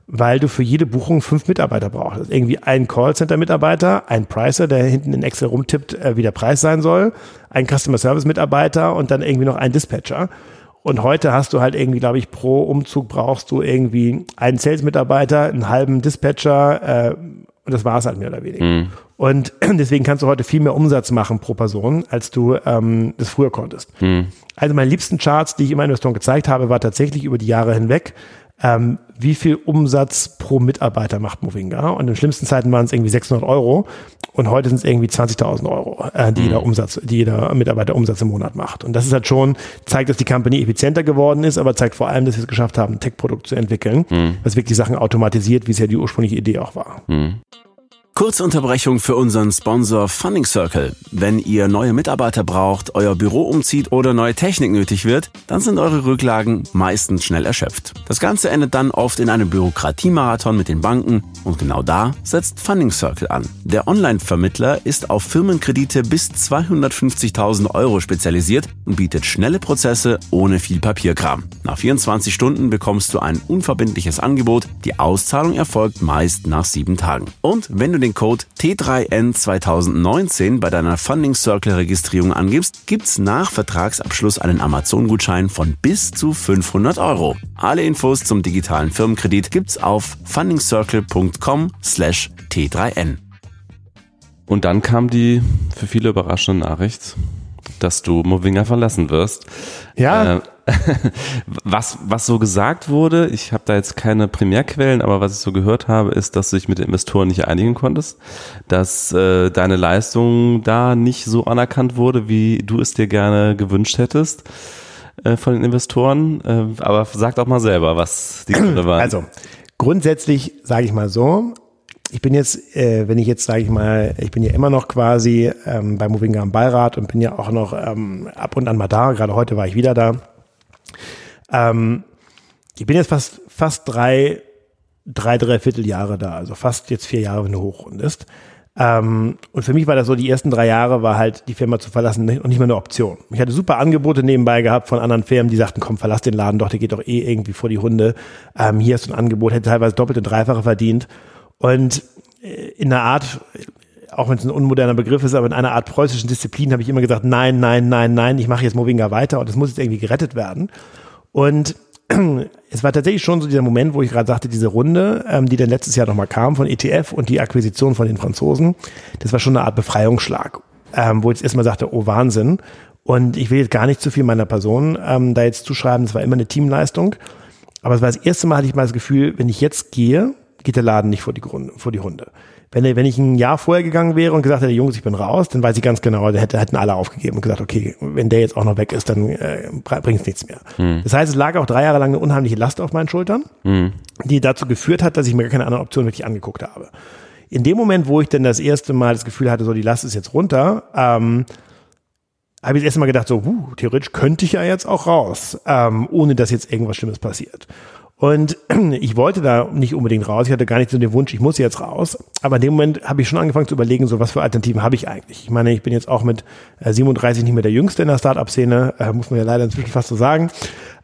weil du für jede Buchung fünf Mitarbeiter brauchst. Irgendwie ein Callcenter-Mitarbeiter, ein Pricer, der hinten in Excel rumtippt, äh, wie der Preis sein soll, ein Customer Service-Mitarbeiter und dann irgendwie noch ein Dispatcher. Und heute hast du halt irgendwie, glaube ich, pro Umzug brauchst du irgendwie einen Sales-Mitarbeiter, einen halben Dispatcher äh, und das war es halt mehr oder weniger. Mhm. Und deswegen kannst du heute viel mehr Umsatz machen pro Person, als du ähm, das früher konntest. Mhm. Also meine liebsten Charts, die ich immer Investoren gezeigt habe, war tatsächlich über die Jahre hinweg ähm, wie viel Umsatz pro Mitarbeiter macht Movinga. Und in schlimmsten Zeiten waren es irgendwie 600 Euro und heute sind es irgendwie 20.000 Euro, äh, die mhm. jeder Umsatz, die jeder Mitarbeiter Umsatz im Monat macht. Und das ist halt schon, zeigt, dass die Company effizienter geworden ist, aber zeigt vor allem, dass wir es geschafft haben, ein Tech-Produkt zu entwickeln, mhm. was wirklich Sachen automatisiert, wie es ja die ursprüngliche Idee auch war. Mhm. Kurze Unterbrechung für unseren Sponsor Funding Circle. Wenn ihr neue Mitarbeiter braucht, euer Büro umzieht oder neue Technik nötig wird, dann sind eure Rücklagen meistens schnell erschöpft. Das Ganze endet dann oft in einem Bürokratiemarathon mit den Banken und genau da setzt Funding Circle an. Der Online-Vermittler ist auf Firmenkredite bis 250.000 Euro spezialisiert und bietet schnelle Prozesse ohne viel Papierkram. Nach 24 Stunden bekommst du ein unverbindliches Angebot. Die Auszahlung erfolgt meist nach sieben Tagen. Und wenn du den Code T3N 2019 bei deiner Funding Circle Registrierung angibst, gibt's nach Vertragsabschluss einen Amazon-Gutschein von bis zu 500 Euro. Alle Infos zum digitalen Firmenkredit gibt's auf fundingcircle.com slash T3N. Und dann kam die für viele überraschende Nachricht, dass du Movinga verlassen wirst. Ja. Äh, was, was so gesagt wurde, ich habe da jetzt keine Primärquellen, aber was ich so gehört habe, ist, dass du dich mit den Investoren nicht einigen konntest, dass äh, deine Leistung da nicht so anerkannt wurde, wie du es dir gerne gewünscht hättest äh, von den Investoren. Äh, aber sag doch mal selber, was die Gründe waren. Also, grundsätzlich sage ich mal so, ich bin jetzt, äh, wenn ich jetzt sage ich mal, ich bin ja immer noch quasi ähm, bei Movinga am Beirat und bin ja auch noch ähm, ab und an mal da. Gerade heute war ich wieder da. Ähm, ich bin jetzt fast, fast drei, drei, dreiviertel Jahre da, also fast jetzt vier Jahre, wenn du hochrundest. Ähm, und für mich war das so, die ersten drei Jahre war halt die Firma zu verlassen und nicht mehr eine Option. Ich hatte super Angebote nebenbei gehabt von anderen Firmen, die sagten, komm, verlass den Laden doch, der geht doch eh irgendwie vor die Hunde. Ähm, hier hast du ein Angebot, hätte teilweise doppelt und dreifache verdient. Und äh, in einer Art, auch wenn es ein unmoderner Begriff ist, aber in einer Art preußischen Disziplin habe ich immer gesagt, nein, nein, nein, nein, ich mache jetzt Movinga weiter und es muss jetzt irgendwie gerettet werden. Und es war tatsächlich schon so dieser Moment, wo ich gerade sagte, diese Runde, ähm, die dann letztes Jahr nochmal kam von ETF und die Akquisition von den Franzosen, das war schon eine Art Befreiungsschlag, ähm, wo ich jetzt erstmal sagte, oh Wahnsinn. Und ich will jetzt gar nicht zu viel meiner Person ähm, da jetzt zuschreiben, es war immer eine Teamleistung. Aber es war das erste Mal, hatte ich mal das Gefühl, wenn ich jetzt gehe, geht der Laden nicht vor die, Grund, vor die Hunde. Wenn, wenn ich ein Jahr vorher gegangen wäre und gesagt hätte, Jungs, ich bin raus, dann weiß ich ganz genau, da hätte, hätten alle aufgegeben und gesagt, okay, wenn der jetzt auch noch weg ist, dann äh, bringt es nichts mehr. Mhm. Das heißt, es lag auch drei Jahre lang eine unheimliche Last auf meinen Schultern, mhm. die dazu geführt hat, dass ich mir gar keine andere Option wirklich angeguckt habe. In dem Moment, wo ich dann das erste Mal das Gefühl hatte, so die Last ist jetzt runter, ähm, habe ich das erste Mal gedacht, so, huh, theoretisch könnte ich ja jetzt auch raus, ähm, ohne dass jetzt irgendwas Schlimmes passiert. Und ich wollte da nicht unbedingt raus. Ich hatte gar nicht so den Wunsch, ich muss jetzt raus. Aber in dem Moment habe ich schon angefangen zu überlegen, so was für Alternativen habe ich eigentlich. Ich meine, ich bin jetzt auch mit 37 äh, nicht mehr der Jüngste in der Startup-Szene, äh, muss man ja leider inzwischen fast so sagen.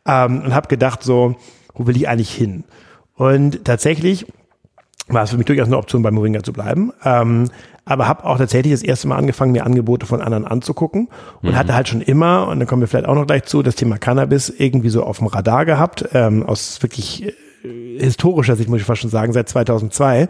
Ähm, und habe gedacht, so, wo will ich eigentlich hin? Und tatsächlich war es für mich durchaus eine Option, bei Moringa zu bleiben. Ähm, aber habe auch tatsächlich das erste Mal angefangen, mir Angebote von anderen anzugucken und mhm. hatte halt schon immer, und dann kommen wir vielleicht auch noch gleich zu, das Thema Cannabis irgendwie so auf dem Radar gehabt, ähm, aus wirklich äh, historischer Sicht, muss ich fast schon sagen, seit 2002.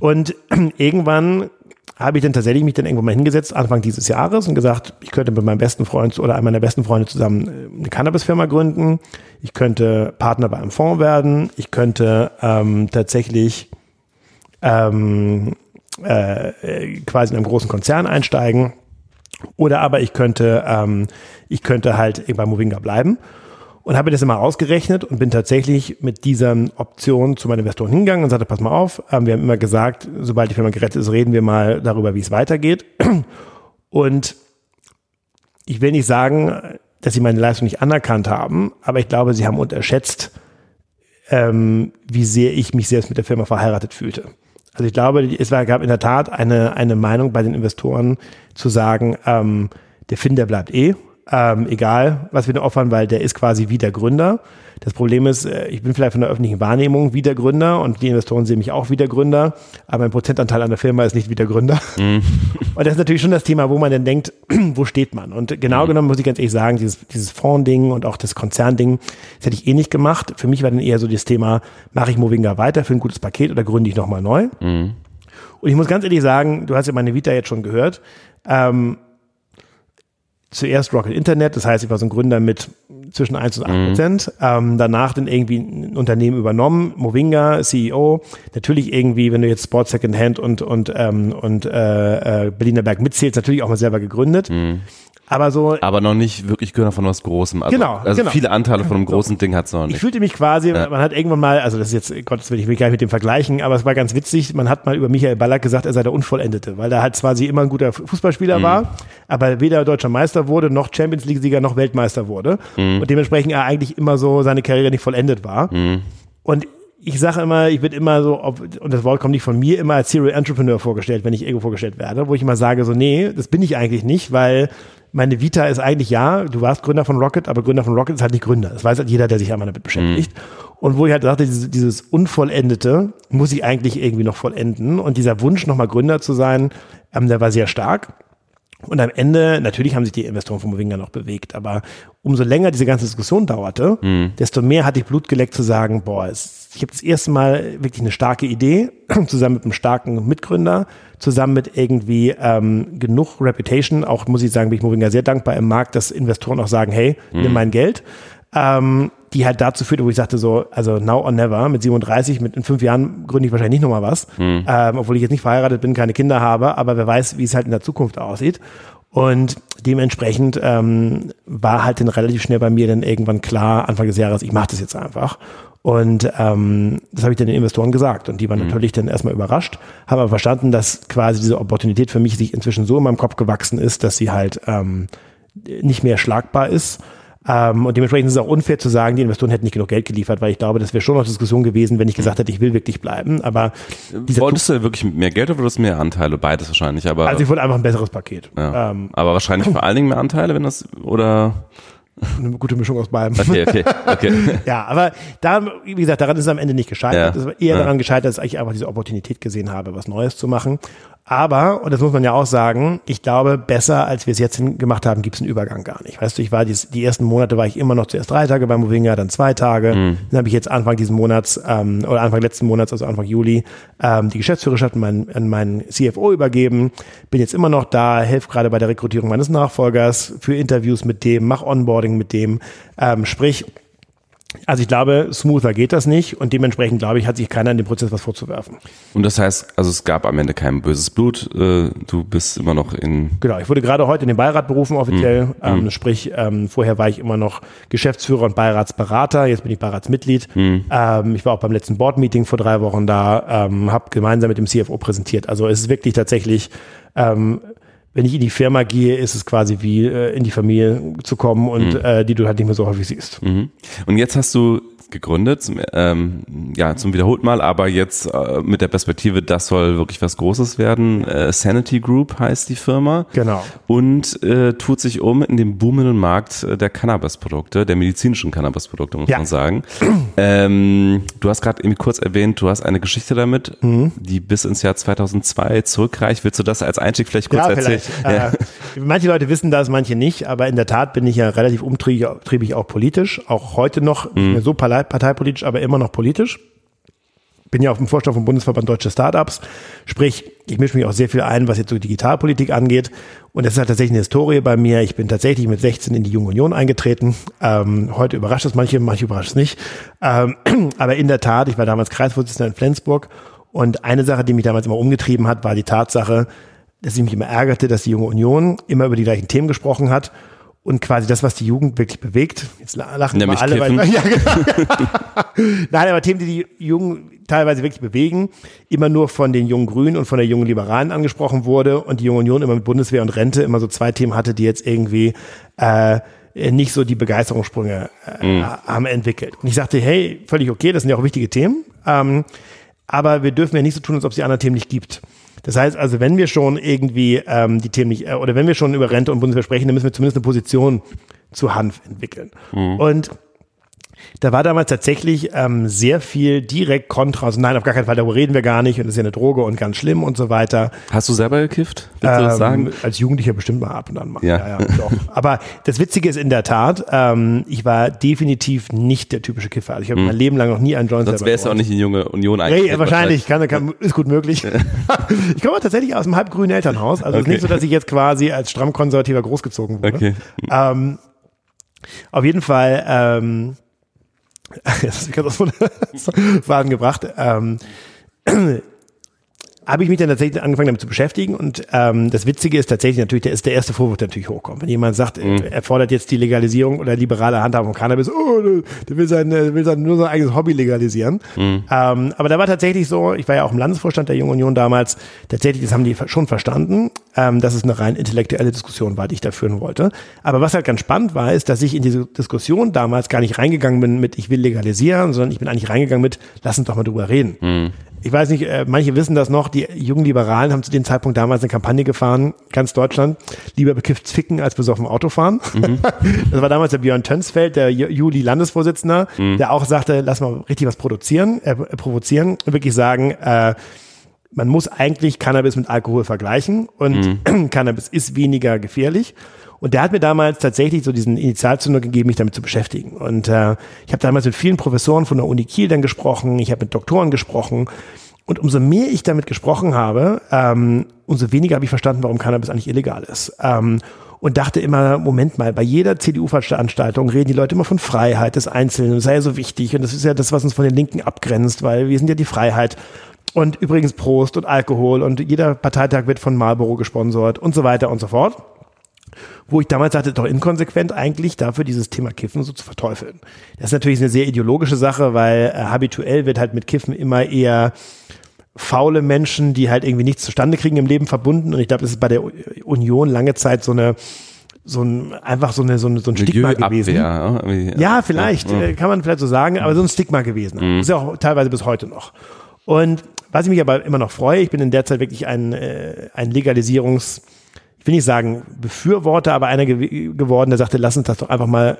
Und irgendwann habe ich dann tatsächlich mich dann irgendwann mal hingesetzt, Anfang dieses Jahres, und gesagt, ich könnte mit meinem besten Freund oder einem meiner besten Freunde zusammen äh, eine Cannabis-Firma gründen. Ich könnte Partner bei einem Fonds werden. Ich könnte ähm, tatsächlich ähm, äh, quasi in einem großen Konzern einsteigen. Oder aber ich könnte, ähm, ich könnte halt bei Movinga bleiben. Und habe das immer ausgerechnet und bin tatsächlich mit dieser Option zu meinen Investoren hingegangen und sagte, pass mal auf, ähm, wir haben immer gesagt, sobald die Firma gerettet ist, reden wir mal darüber, wie es weitergeht. Und ich will nicht sagen, dass sie meine Leistung nicht anerkannt haben, aber ich glaube, sie haben unterschätzt, ähm, wie sehr ich mich selbst mit der Firma verheiratet fühlte. Also ich glaube, es war, gab in der Tat eine, eine Meinung bei den Investoren zu sagen, ähm, der Finn, der bleibt eh, ähm, egal was wir da opfern, weil der ist quasi wie der Gründer. Das Problem ist, äh, ich bin vielleicht von der öffentlichen Wahrnehmung wie der Gründer und die Investoren sehen mich auch wie der Gründer, aber ein Prozentanteil an der Firma ist nicht wie der Gründer. Mhm. Und das ist natürlich schon das Thema, wo man dann denkt, wo steht man? Und genau mhm. genommen muss ich ganz ehrlich sagen, dieses, dieses Fondding und auch das Konzernding, das hätte ich eh nicht gemacht. Für mich war dann eher so das Thema, mache ich Movinga weiter für ein gutes Paket oder gründe ich nochmal neu? Mhm. Und ich muss ganz ehrlich sagen, du hast ja meine Vita jetzt schon gehört, ähm, zuerst Rocket Internet, das heißt, ich war so ein Gründer mit zwischen 1 und 8 mhm. Prozent. Mhm. Ähm, danach dann irgendwie ein Unternehmen übernommen, Movinga, CEO. Natürlich irgendwie, wenn du jetzt Sport Second Hand und, und, ähm, und äh, äh, Berliner Berg mitzählst, natürlich auch mal selber gegründet. Mhm. Aber so. Aber noch nicht wirklich Gehör von was Großem. Also, genau. Also genau. viele Anteile von einem großen so. Ding hat es noch nicht. Ich fühlte mich quasi, ja. man hat irgendwann mal, also das ist jetzt, Gottes Willen, ich will gar nicht mit dem vergleichen, aber es war ganz witzig, man hat mal über Michael Ballack gesagt, er sei der Unvollendete, weil er halt zwar sie immer ein guter Fußballspieler mhm. war, aber weder deutscher Meister wurde, noch Champions League-Sieger, noch Weltmeister wurde. Mhm. Und dementsprechend er eigentlich immer so seine Karriere nicht vollendet war. Mhm. Und ich sage immer, ich werde immer so, ob, und das Wort kommt nicht von mir, immer als Serial Entrepreneur vorgestellt, wenn ich irgendwo vorgestellt werde, wo ich immer sage, so, nee, das bin ich eigentlich nicht, weil meine Vita ist eigentlich ja, du warst Gründer von Rocket, aber Gründer von Rocket ist halt nicht Gründer. Das weiß halt jeder, der sich einmal damit beschäftigt. Mhm. Und wo ich halt sagte, dieses, dieses Unvollendete muss ich eigentlich irgendwie noch vollenden. Und dieser Wunsch, nochmal Gründer zu sein, ähm, der war sehr stark. Und am Ende, natürlich haben sich die Investoren von Movinga noch bewegt, aber umso länger diese ganze Diskussion dauerte, mhm. desto mehr hatte ich Blut geleckt zu sagen, boah, ich habe das erste Mal wirklich eine starke Idee, zusammen mit einem starken Mitgründer, zusammen mit irgendwie ähm, genug Reputation, auch muss ich sagen, bin ich Movinga sehr dankbar im Markt, dass Investoren auch sagen, hey, mhm. nimm mein Geld. Ähm, die halt dazu führte, wo ich sagte so, also now or never, mit 37, mit in fünf Jahren gründe ich wahrscheinlich nicht nochmal was, mhm. ähm, obwohl ich jetzt nicht verheiratet bin, keine Kinder habe, aber wer weiß, wie es halt in der Zukunft aussieht. Und dementsprechend ähm, war halt dann relativ schnell bei mir dann irgendwann klar, Anfang des Jahres, ich mache das jetzt einfach. Und ähm, das habe ich dann den Investoren gesagt. Und die waren mhm. natürlich dann erstmal überrascht, haben aber verstanden, dass quasi diese Opportunität für mich sich inzwischen so in meinem Kopf gewachsen ist, dass sie halt ähm, nicht mehr schlagbar ist ähm, und dementsprechend ist es auch unfair zu sagen, die Investoren hätten nicht genug Geld geliefert, weil ich glaube, das wäre schon noch Diskussion gewesen, wenn ich gesagt hätte, ich will wirklich bleiben. Aber wolltest du wirklich mehr Geld oder wolltest du mehr Anteile? Beides wahrscheinlich. Aber also ich wollte einfach ein besseres Paket. Ja. Ähm, aber wahrscheinlich vor allen Dingen mehr Anteile, wenn das oder eine gute Mischung aus beidem. Okay, okay, okay. ja, aber da, wie gesagt, daran ist es am Ende nicht gescheitert. Ja. Es ist eher ja. daran gescheitert, dass ich einfach diese Opportunität gesehen habe, was Neues zu machen. Aber, und das muss man ja auch sagen, ich glaube, besser als wir es jetzt gemacht haben, gibt es einen Übergang gar nicht. Weißt du, ich war die, die ersten Monate war ich immer noch zuerst drei Tage bei Movinga, dann zwei Tage. Mhm. Dann habe ich jetzt Anfang diesen Monats ähm, oder Anfang letzten Monats, also Anfang Juli, ähm, die Geschäftsführerschaft an meinen, an meinen CFO übergeben. Bin jetzt immer noch da, helfe gerade bei der Rekrutierung meines Nachfolgers für Interviews mit dem, mach Onboarding mit dem. Ähm, sprich, also ich glaube, smoother geht das nicht und dementsprechend glaube ich, hat sich keiner in dem Prozess was vorzuwerfen. Und das heißt, also es gab am Ende kein böses Blut. Äh, du bist immer noch in. Genau, ich wurde gerade heute in den Beirat berufen offiziell. Mhm. Ähm, mhm. sprich, ähm, vorher war ich immer noch Geschäftsführer und Beiratsberater. Jetzt bin ich Beiratsmitglied. Mhm. Ähm, ich war auch beim letzten Board-Meeting vor drei Wochen da, ähm, habe gemeinsam mit dem CFO präsentiert. Also es ist wirklich tatsächlich ähm, wenn ich in die Firma gehe, ist es quasi wie äh, in die Familie zu kommen und mhm. äh, die du halt nicht mehr so häufig siehst. Mhm. Und jetzt hast du gegründet, zum, ähm, ja, zum wiederholten Mal, aber jetzt äh, mit der Perspektive, das soll wirklich was Großes werden. Äh, Sanity Group heißt die Firma. Genau. Und äh, tut sich um in dem boomenden Markt äh, der Cannabis-Produkte, der medizinischen Cannabis-Produkte, muss ja. man sagen. Ähm, du hast gerade irgendwie kurz erwähnt, du hast eine Geschichte damit, mhm. die bis ins Jahr 2002 zurückreicht. Willst du das als Einstieg vielleicht kurz ja, erzählen? Ja. Äh, manche Leute wissen das, manche nicht, aber in der Tat bin ich ja relativ umtriebig auch politisch, auch heute noch, mhm. so parteipolitisch, aber immer noch politisch. Bin ja auch im Vorstand vom Bundesverband Deutsche Startups. Sprich, ich mische mich auch sehr viel ein, was jetzt so Digitalpolitik angeht. Und das ist halt tatsächlich eine Historie bei mir. Ich bin tatsächlich mit 16 in die Junge Union eingetreten. Ähm, heute überrascht es manche, manche überrascht es nicht. Ähm, aber in der Tat, ich war damals Kreisvorsitzender in Flensburg. Und eine Sache, die mich damals immer umgetrieben hat, war die Tatsache, dass ich mich immer ärgerte, dass die Junge Union immer über die gleichen Themen gesprochen hat und quasi das, was die Jugend wirklich bewegt. Jetzt lachen Nämlich alle, weil, ja, genau. Nein, aber Themen, die die Jungen teilweise wirklich bewegen, immer nur von den jungen Grünen und von der jungen Liberalen angesprochen wurde und die Junge Union immer mit Bundeswehr und Rente immer so zwei Themen hatte, die jetzt irgendwie äh, nicht so die Begeisterungssprünge äh, haben entwickelt. Und ich sagte, hey, völlig okay, das sind ja auch wichtige Themen, ähm, aber wir dürfen ja nicht so tun, als ob es die anderen Themen nicht gibt. Das heißt also, wenn wir schon irgendwie ähm, die Themen nicht, äh, oder wenn wir schon über Rente und Bundeswehr sprechen, dann müssen wir zumindest eine Position zu Hanf entwickeln. Und da war damals tatsächlich ähm, sehr viel direkt kontra. Also nein, auf gar keinen Fall, darüber reden wir gar nicht und das ist ja eine Droge und ganz schlimm und so weiter. Hast du selber gekifft? Willst du das Ähm, sagen? Als Jugendlicher bestimmt mal ab und an mal. Ja. doch. Aber das Witzige ist in der Tat, ähm, ich war definitiv nicht der typische Kiffer. Also ich habe mein Leben lang noch nie einen Joint Hm. Sonst wärst du auch nicht in junge Union Nee, eingetreten. wahrscheinlich, kann, kann, ist gut möglich. ich komme tatsächlich aus einem halbgrünen Elternhaus. Also es ist Okay. nicht so, dass ich jetzt quasi als stramm konservativer großgezogen wurde. Okay. Ähm, auf jeden Fall, ähm, das ist ganz aus Faden gebracht, ähm, habe ich mich dann tatsächlich angefangen damit zu beschäftigen und ähm, das Witzige ist tatsächlich natürlich, der ist der erste Vorwurf, der natürlich hochkommt. Wenn jemand sagt, Mhm. er fordert jetzt die Legalisierung oder liberale Handhabung von Cannabis, oh, der- will sein, der will sein nur sein eigenes Hobby legalisieren. Mhm. Ähm, aber da war tatsächlich so, ich war ja auch im Landesvorstand der Jungen Union damals, tatsächlich, das haben die schon verstanden, ähm, dass es eine rein intellektuelle Diskussion war, die ich da führen wollte. Aber was halt ganz spannend war, ist, dass ich in diese Diskussion damals gar nicht reingegangen bin mit, ich will legalisieren, sondern ich bin eigentlich reingegangen mit, lass uns doch mal drüber reden. Ich weiß nicht, äh, manche wissen das noch, die jungen Liberalen haben zu dem Zeitpunkt damals eine Kampagne gefahren, ganz Deutschland, lieber bekifft ficken als besoffen Auto fahren. Das war damals der Björn Tönsfeld, der Ju- Juli-Landesvorsitzender, der auch sagte, lass mal richtig was produzieren, äh, provozieren und wirklich sagen, äh, man muss eigentlich Cannabis mit Alkohol vergleichen und Cannabis ist weniger gefährlich. Und der hat mir damals tatsächlich so diesen Initialzünder gegeben, mich damit zu beschäftigen. Und äh, ich habe damals mit vielen Professoren von der Uni Kiel dann gesprochen, ich habe mit Doktoren gesprochen. Und umso mehr ich damit gesprochen habe, ähm, umso weniger habe ich verstanden, warum Cannabis eigentlich illegal ist. Ähm, und dachte immer, Moment mal, bei jeder CDU-Veranstaltung reden die Leute immer von Freiheit des Einzelnen. Das sei ja so wichtig. Und das ist ja das, was uns von den Linken abgrenzt, weil wir sind ja die Freiheit. Und übrigens Prost und Alkohol und jeder Parteitag wird von Marlboro gesponsert und so weiter und so fort. Wo ich damals sagte, doch inkonsequent eigentlich dafür dieses Thema Kiffen so zu verteufeln. Das ist natürlich eine sehr ideologische Sache, weil äh, habituell wird halt mit Kiffen immer eher faule Menschen, die halt irgendwie nichts zustande kriegen im Leben verbunden. Und ich glaube, das ist bei der Union lange Zeit so eine, so ein, einfach so eine, so, eine, so ein Stigma gewesen. Irgendwie. Ja, vielleicht, äh, kann man vielleicht so sagen, aber so ein Stigma gewesen. Ist ja auch teilweise bis heute noch. Und was ich mich aber immer noch freue, ich bin in der Zeit wirklich ein, äh, ein Legalisierungs, ich will nicht sagen Befürworter, aber einer gew geworden, der sagte, lass uns das doch einfach mal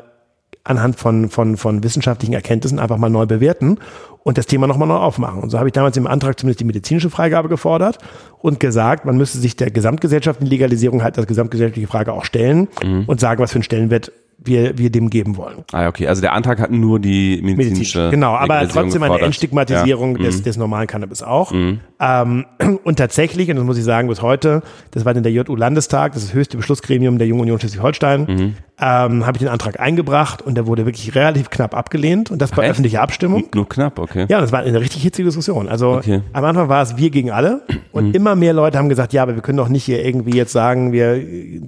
anhand von, von, von wissenschaftlichen Erkenntnissen einfach mal neu bewerten und das Thema nochmal neu aufmachen. Und so habe ich damals im Antrag zumindest die medizinische Freigabe gefordert und gesagt, man müsste sich der gesamtgesellschaftlichen Legalisierung halt als gesamtgesellschaftliche Frage auch stellen und sagen, was für einen Stellenwert wir, wir dem geben wollen. Ah, okay. Also der Antrag hat nur die medizinische. Medizinisch. Genau, aber trotzdem eine. Entstigmatisierung Ja. des, des normalen Cannabis auch. Ähm, und tatsächlich, und das muss ich sagen, bis heute, das war dann der JU-Landestag, das ist das höchste Beschlussgremium der Jungen Union Schleswig-Holstein, ähm, habe ich den Antrag eingebracht und der wurde wirklich relativ knapp abgelehnt und das bei echt? öffentlicher Abstimmung. Nur knapp, okay. Ja, das war eine richtig hitzige Diskussion. Also Okay. am Anfang war es wir gegen alle und immer mehr Leute haben gesagt, ja, aber wir können doch nicht hier irgendwie jetzt sagen, wir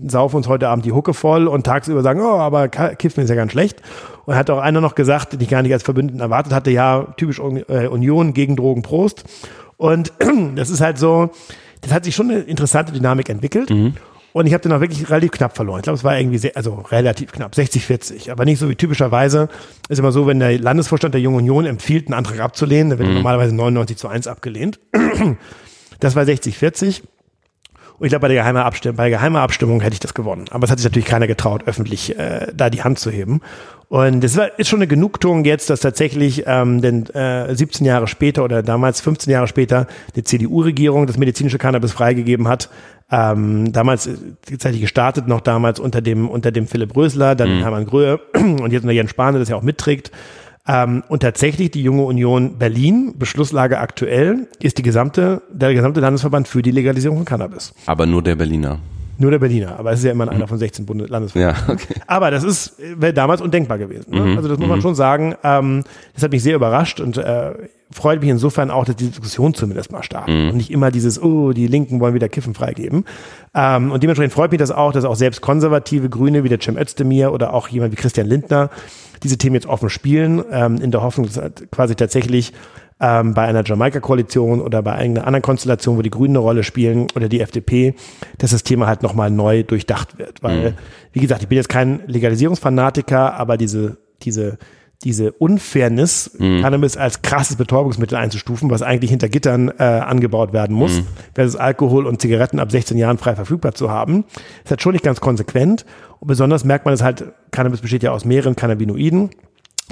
saufen uns heute Abend die Hucke voll und tagsüber sagen, oh, aber Ka- Kiffen ist ja ganz schlecht. Und hat auch einer noch gesagt, den ich gar nicht als Verbündeten erwartet hatte, ja, typisch äh, Union gegen Drogen Prost. Und das ist halt so, das hat sich schon eine interessante Dynamik entwickelt. Und ich habe den auch wirklich relativ knapp verloren. Ich glaube, es war irgendwie sehr, also relativ knapp, 60, 40. Aber nicht so wie typischerweise. Ist immer so, wenn der Landesvorstand der Jungen Union empfiehlt, einen Antrag abzulehnen, dann wird er normalerweise 99 zu 1 abgelehnt. Das war 60, 40. Und ich glaube, bei der geheimen Abstimmung, bei der geheimen Abstimmung hätte ich das gewonnen. Aber es hat sich natürlich keiner getraut, öffentlich äh, da die Hand zu heben. Und es ist schon eine Genugtuung jetzt, dass tatsächlich ähm, denn, äh, 17 Jahre später oder damals 15 Jahre später die CDU-Regierung das medizinische Cannabis freigegeben hat. Ähm, damals äh, tatsächlich gestartet, noch damals unter dem unter dem Philipp Rösler, dann Hermann Gröhe und jetzt unter Jens Spahn, der das ja auch mitträgt. Ähm, und tatsächlich die junge Union Berlin, Beschlusslage aktuell, ist die gesamte, der gesamte Landesverband für die Legalisierung von Cannabis. Aber nur der Berliner. Nur der Berliner, aber es ist ja immer einer von 16 Bundeslandesverbänden. Ja, okay. Aber das ist wäre damals undenkbar gewesen. Ne? Also das muss man schon sagen. Ähm, das hat mich sehr überrascht und äh, freut mich insofern auch, dass die Diskussion zumindest mal startet und nicht immer dieses, oh, die Linken wollen wieder Kiffen freigeben. Ähm, und dementsprechend freut mich das auch, dass auch selbst konservative Grüne wie der Cem Özdemir oder auch jemand wie Christian Lindner diese Themen jetzt offen spielen, ähm, in der Hoffnung, dass halt quasi tatsächlich ähm, bei einer Jamaika-Koalition oder bei einer anderen Konstellation, wo die Grünen eine Rolle spielen oder die FDP, dass das Thema halt nochmal neu durchdacht wird. Weil, mhm. wie gesagt, ich bin jetzt kein Legalisierungsfanatiker, aber diese, diese diese Unfairness, mhm. Cannabis als krasses Betäubungsmittel einzustufen, was eigentlich hinter Gittern äh, angebaut werden muss, mhm. versus Alkohol und Zigaretten ab 16 Jahren frei verfügbar zu haben, ist halt schon nicht ganz konsequent. Und besonders merkt man es halt, Cannabis besteht ja aus mehreren Cannabinoiden.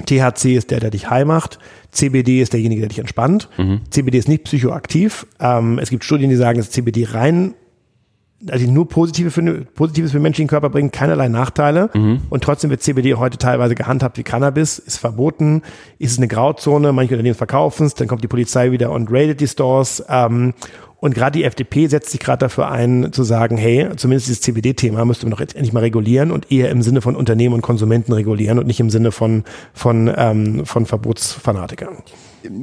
THC ist der, der dich high macht. CBD ist derjenige, der dich entspannt. Mhm. CBD ist nicht psychoaktiv. Ähm, es gibt Studien, die sagen, dass CBD rein also nur Positive für, Positives für den menschlichen Körper bringen, keinerlei Nachteile. Mhm. Und trotzdem wird CBD heute teilweise gehandhabt wie Cannabis, ist verboten, ist es eine Grauzone, manche Unternehmen verkaufen es, dann kommt die Polizei wieder und raidet die Stores. Ähm, und gerade die FDP setzt sich gerade dafür ein, zu sagen, hey, zumindest dieses CBD-Thema müsste man doch jetzt endlich mal regulieren und eher im Sinne von Unternehmen und Konsumenten regulieren und nicht im Sinne von, von, ähm, von Verbotsfanatikern.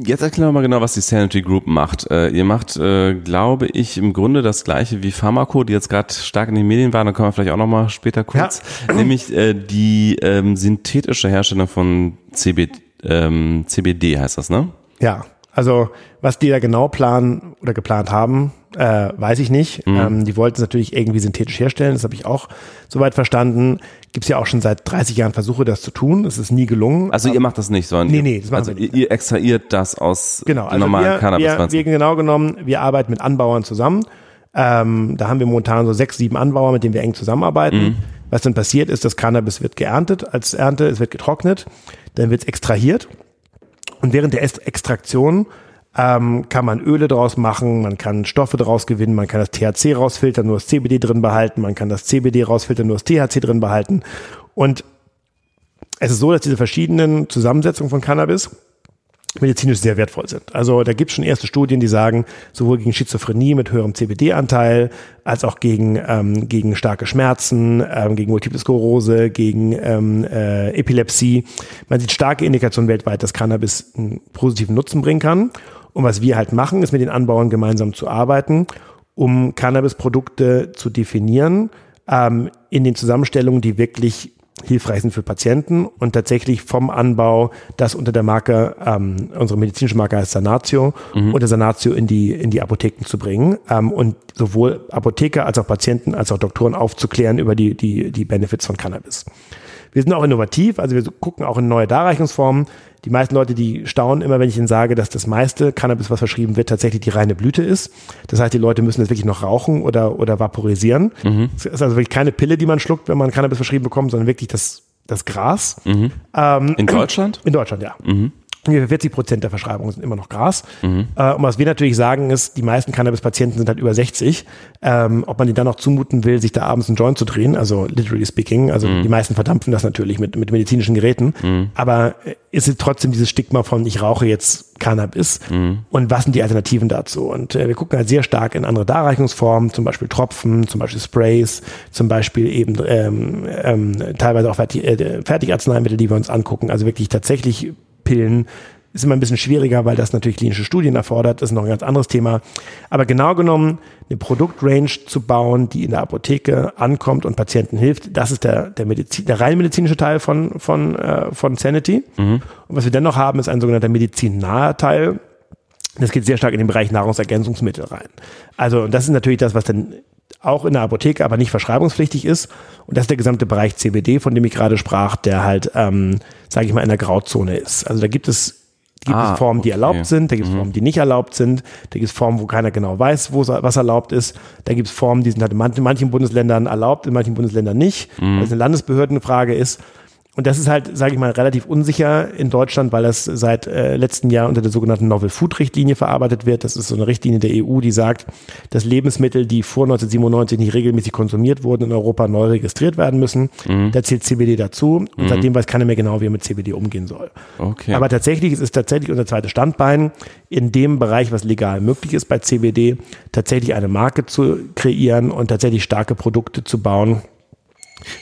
Jetzt erklären wir mal genau, was die Sanity Group macht. Äh, ihr macht, äh, glaube ich, im Grunde das gleiche wie Pharmaco, die jetzt gerade stark in den Medien waren. Da kommen wir vielleicht auch noch mal später kurz. Ja. Nämlich äh, die ähm, synthetische Herstellung von CB, ähm, CBD heißt das, ne? Ja, also was die da genau planen oder geplant haben, äh, weiß ich nicht. Mhm. Ähm, die wollten es natürlich irgendwie synthetisch herstellen, das habe ich auch soweit verstanden. Gibt es ja auch schon seit 30 Jahren Versuche, das zu tun. Es ist nie gelungen. Also ihr macht das nicht, sondern nee, nee, das also ihr, ihr extrahiert das aus genau, also normalen wir, Cannabis. Wir, wir genau genommen, wir arbeiten mit Anbauern zusammen. Ähm, da haben wir momentan so sechs, sieben Anbauer, mit denen wir eng zusammenarbeiten. Mhm. Was dann passiert ist, das Cannabis wird geerntet als Ernte, es wird getrocknet, dann wird es extrahiert und während der Extraktion ähm, kann man Öle draus machen, man kann Stoffe draus gewinnen, man kann das THC rausfiltern, nur das CBD drin behalten, man kann das CBD rausfiltern, nur das THC drin behalten. Und es ist so, dass diese verschiedenen Zusammensetzungen von Cannabis medizinisch sehr wertvoll sind. Also da gibt es schon erste Studien, die sagen, sowohl gegen Schizophrenie mit höherem CBD-Anteil, als auch gegen, ähm, gegen starke Schmerzen, ähm, gegen Multiple Sklerose, gegen ähm, äh, Epilepsie. Man sieht starke Indikationen weltweit, dass Cannabis einen positiven Nutzen bringen kann. Und was wir halt machen, ist mit den Anbauern gemeinsam zu arbeiten, um Cannabis-Produkte zu definieren, ähm, in den Zusammenstellungen, die wirklich hilfreich sind für Patienten und tatsächlich vom Anbau das unter der Marke, ähm, unsere medizinische Marke heißt Sanatio, mhm. unter Sanatio in die, in die Apotheken zu bringen ähm, und sowohl Apotheker als auch Patienten als auch Doktoren aufzuklären über die, die, die Benefits von Cannabis. Wir sind auch innovativ, also wir gucken auch in neue Darreichungsformen. Die meisten Leute, die staunen immer, wenn ich ihnen sage, dass das meiste Cannabis, was verschrieben wird, tatsächlich die reine Blüte ist. Das heißt, die Leute müssen es wirklich noch rauchen oder, oder vaporisieren. Mhm. Es ist also wirklich keine Pille, die man schluckt, wenn man Cannabis verschrieben bekommt, sondern wirklich das, das Gras. Mhm. Ähm, in Deutschland? In Deutschland, ja. Mhm. 40 Prozent der Verschreibungen sind immer noch Gras. Mhm. Äh, und was wir natürlich sagen ist, die meisten Cannabis-Patienten sind halt über 60. Ähm, ob man die dann noch zumuten will, sich da abends einen Joint zu drehen, also literally speaking, also mhm. die meisten verdampfen das natürlich mit, mit medizinischen Geräten. Mhm. Aber ist es trotzdem dieses Stigma von, ich rauche jetzt Cannabis mhm. und was sind die Alternativen dazu? Und äh, wir gucken halt sehr stark in andere Darreichungsformen, zum Beispiel Tropfen, zum Beispiel Sprays, zum Beispiel eben ähm, ähm, teilweise auch Fertig, äh, Fertigarzneimittel, die wir uns angucken. Also wirklich tatsächlich Pillen ist immer ein bisschen schwieriger, weil das natürlich klinische Studien erfordert. Das ist noch ein ganz anderes Thema. Aber genau genommen, eine Produktrange zu bauen, die in der Apotheke ankommt und Patienten hilft, das ist der, der, Medizin, der rein medizinische Teil von, von, äh, von Sanity. Mhm. Und was wir dann noch haben, ist ein sogenannter medizinnaher Teil. Das geht sehr stark in den Bereich Nahrungsergänzungsmittel rein. Also, das ist natürlich das, was dann auch in der Apotheke, aber nicht verschreibungspflichtig ist. Und das ist der gesamte Bereich CBD, von dem ich gerade sprach, der halt, ähm, sage ich mal, in der Grauzone ist. Also da gibt es gibt ah, es Formen, die erlaubt sind, da gibt es mhm. Formen, die nicht erlaubt sind, da gibt es Formen, wo keiner genau weiß, wo was erlaubt ist, da gibt es Formen, die sind halt in manchen Bundesländern erlaubt, in manchen Bundesländern nicht, mhm. weil es eine Landesbehördenfrage ist. Und das ist halt, sage ich mal, relativ unsicher in Deutschland, weil das seit äh, letzten Jahr unter der sogenannten Novel Food Richtlinie verarbeitet wird. Das ist so eine Richtlinie der EU, die sagt, dass Lebensmittel, die vor 1997 nicht regelmäßig konsumiert wurden, in Europa neu registriert werden müssen. Mhm. Da zählt CBD dazu. Und mhm. seitdem weiß keiner mehr genau, wie er mit CBD umgehen soll. Okay. Aber tatsächlich ist es tatsächlich unser zweites Standbein, in dem Bereich, was legal möglich ist bei CBD, tatsächlich eine Marke zu kreieren und tatsächlich starke Produkte zu bauen,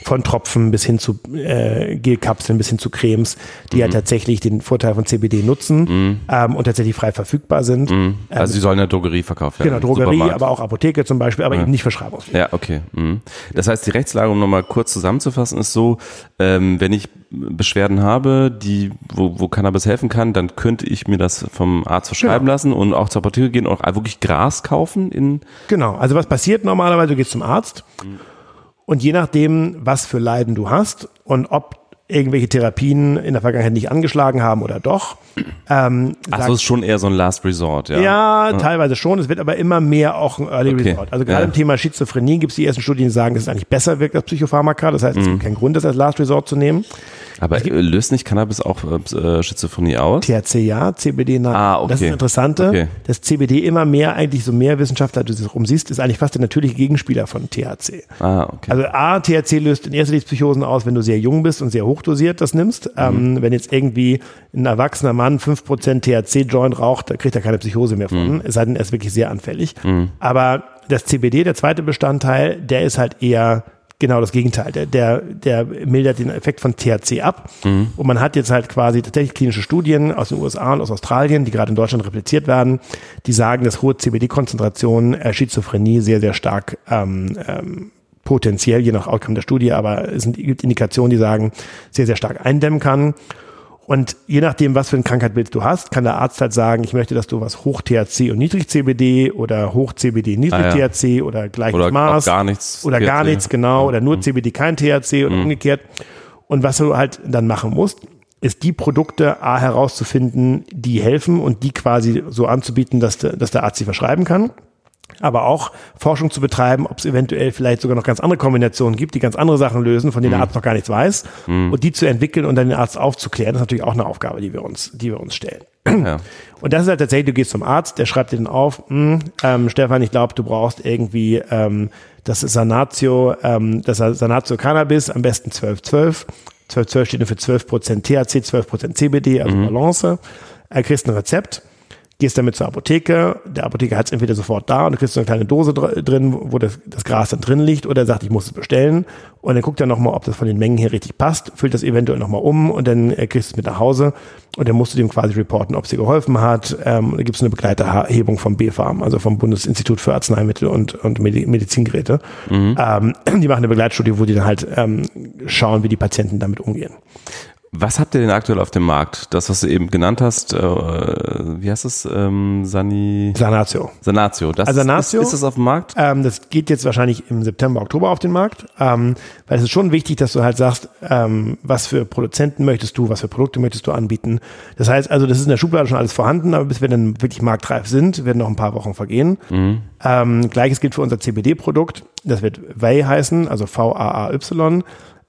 von Tropfen bis hin zu äh, Gelkapseln bis hin zu Cremes, die ja tatsächlich den Vorteil von CBD nutzen ähm, und tatsächlich frei verfügbar sind. Also sie sollen in der Drogerie verkauft werden. Genau, Drogerie, Supermarkt. aber auch Apotheke zum Beispiel, aber eben nicht verschreibungspflichtig. Ja, okay. Mhm. Das heißt, die Rechtslage, um nochmal kurz zusammenzufassen, ist so, ähm, wenn ich Beschwerden habe, die, wo, wo Cannabis helfen kann, dann könnte ich mir das vom Arzt verschreiben Genau. lassen und auch zur Apotheke gehen und auch wirklich Gras kaufen in Genau, also was passiert normalerweise, du gehst zum Arzt und je nachdem, was für Leiden du hast und ob irgendwelche Therapien in der Vergangenheit nicht angeschlagen haben oder doch, ähm, Also ist schon eher so ein Last Resort, ja. Ja, teilweise schon. Es wird aber immer mehr auch ein Early Okay. Resort. Also gerade Ja. im Thema Schizophrenie gibt es die ersten Studien, die sagen, dass es eigentlich besser wirkt als Psychopharmaka. Das heißt, es Mhm. gibt keinen Grund, das als Last Resort zu nehmen. Aber äh, löst nicht Cannabis auch äh, Schizophrenie aus? THC ja, CBD nein. Ah, okay. Das ist das Interessante, Okay. dass CBD immer mehr, eigentlich so mehr Wissenschaftler, du das rumsiehst, ist eigentlich fast der natürliche Gegenspieler von THC. Ah, okay. Also A, THC löst in erster Linie Psychosen aus, wenn du sehr jung bist und sehr hochdosiert das nimmst. Ähm, wenn jetzt irgendwie ein erwachsener Mann 5% THC-Joint raucht, dann kriegt er keine Psychose mehr von. Es sei denn, er ist wirklich sehr anfällig. Aber das CBD, der zweite Bestandteil, der ist halt eher genau das Gegenteil. Der, der, der mildert den Effekt von THC ab. Und man hat jetzt halt quasi tatsächlich klinische Studien aus den USA und aus Australien, die gerade in Deutschland repliziert werden, die sagen, dass hohe CBD-Konzentrationen äh, Schizophrenie sehr, sehr stark ähm, ähm, potenziell, je nach Outcome der Studie, aber es sind, gibt Indikationen, die sagen, sehr, sehr stark eindämmen kann. Und je nachdem, was für ein Krankheitsbild du hast, kann der Arzt halt sagen, ich möchte, dass du was hoch THC und niedrig CBD oder hoch CBD, niedrig Ah, ja. THC oder gleiches Oder Maß. gar nichts Oder gar THC. nichts, genau. Oder Mhm. nur CBD, kein THC oder umgekehrt. Und was du halt dann machen musst, ist die Produkte A herauszufinden, die helfen und die quasi so anzubieten, dass, der- dass der Arzt sie verschreiben kann aber auch Forschung zu betreiben, ob es eventuell vielleicht sogar noch ganz andere Kombinationen gibt, die ganz andere Sachen lösen, von denen der Arzt noch gar nichts weiß, und die zu entwickeln und dann den Arzt aufzuklären, das ist natürlich auch eine Aufgabe, die wir uns, die wir uns stellen. ja. Und das ist halt tatsächlich, du gehst zum Arzt, der schreibt dir dann auf, hm, ähm, Stefan, ich glaube, du brauchst irgendwie ähm, das Sanatio, ähm, das Sanatio Cannabis, am besten 1212. 1212 steht nur für 12% THC, 12% CBD, also Balance. Äh, kriegst ein Rezept, gehst damit zur Apotheke, der Apotheker hat es entweder sofort da und du kriegst so eine kleine Dose dr drin, wo das, das Gras dann drin liegt oder er sagt, ich muss es bestellen und dann guckt er nochmal, ob das von den Mengen her richtig passt, füllt das eventuell nochmal um und dann äh, kriegst du es mit nach Hause und dann musst du dem quasi reporten, ob es dir geholfen hat. Ähm, und da gibt es eine Begleiterhebung vom BfArM, also vom Bundesinstitut für Arzneimittel und, und Medi Medizingeräte. Ähm, die machen eine Begleitstudie, wo die dann halt ähm, schauen, wie die Patienten damit umgehen. Was habt ihr denn aktuell auf dem Markt? Das, was du eben genannt hast, äh, wie heißt es? Ähm, Sani Sanatio. Sanatio. Das Also Sanatio? Ist, ist das auf dem Markt? Ähm, das geht jetzt wahrscheinlich im September, Oktober auf den Markt, ähm, weil es ist schon wichtig, dass du halt sagst, ähm, was für Produzenten möchtest du, was für Produkte möchtest du anbieten. Das heißt also, das ist in der Schublade schon alles vorhanden, aber bis wir dann wirklich marktreif sind, werden noch ein paar Wochen vergehen. Ähm, Gleiches gilt für unser CBD-Produkt. Das wird Vay heißen, also V-A-A-Y.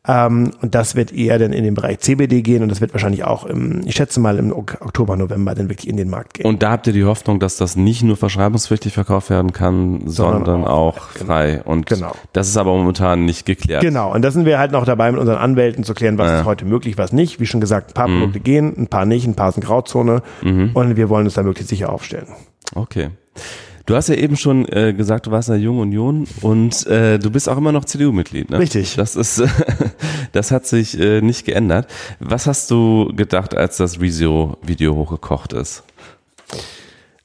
Ähm, und das wird eher dann in den Bereich CBD gehen und das wird wahrscheinlich auch im, ich schätze mal im Ok- Oktober, November dann wirklich in den Markt gehen. Und da habt ihr die Hoffnung, dass das nicht nur verschreibungspflichtig verkauft werden kann, sondern, Sondern auch, frei. Und Genau. das ist aber momentan nicht geklärt. Genau, und da sind wir halt noch dabei, mit unseren Anwälten zu klären, was Ja. ist heute möglich, was nicht. Wie schon gesagt, ein paar Mhm. Produkte gehen, ein paar nicht, ein paar sind Grauzone und wir wollen uns da möglichst sicher aufstellen. Okay. Du hast ja eben schon äh, gesagt, du warst in der Jungen Union und äh, du bist auch immer noch CDU-Mitglied. Ne? Richtig. Das ist, das hat sich äh, nicht geändert. Was hast du gedacht, als das Rezo-Video hochgekocht ist?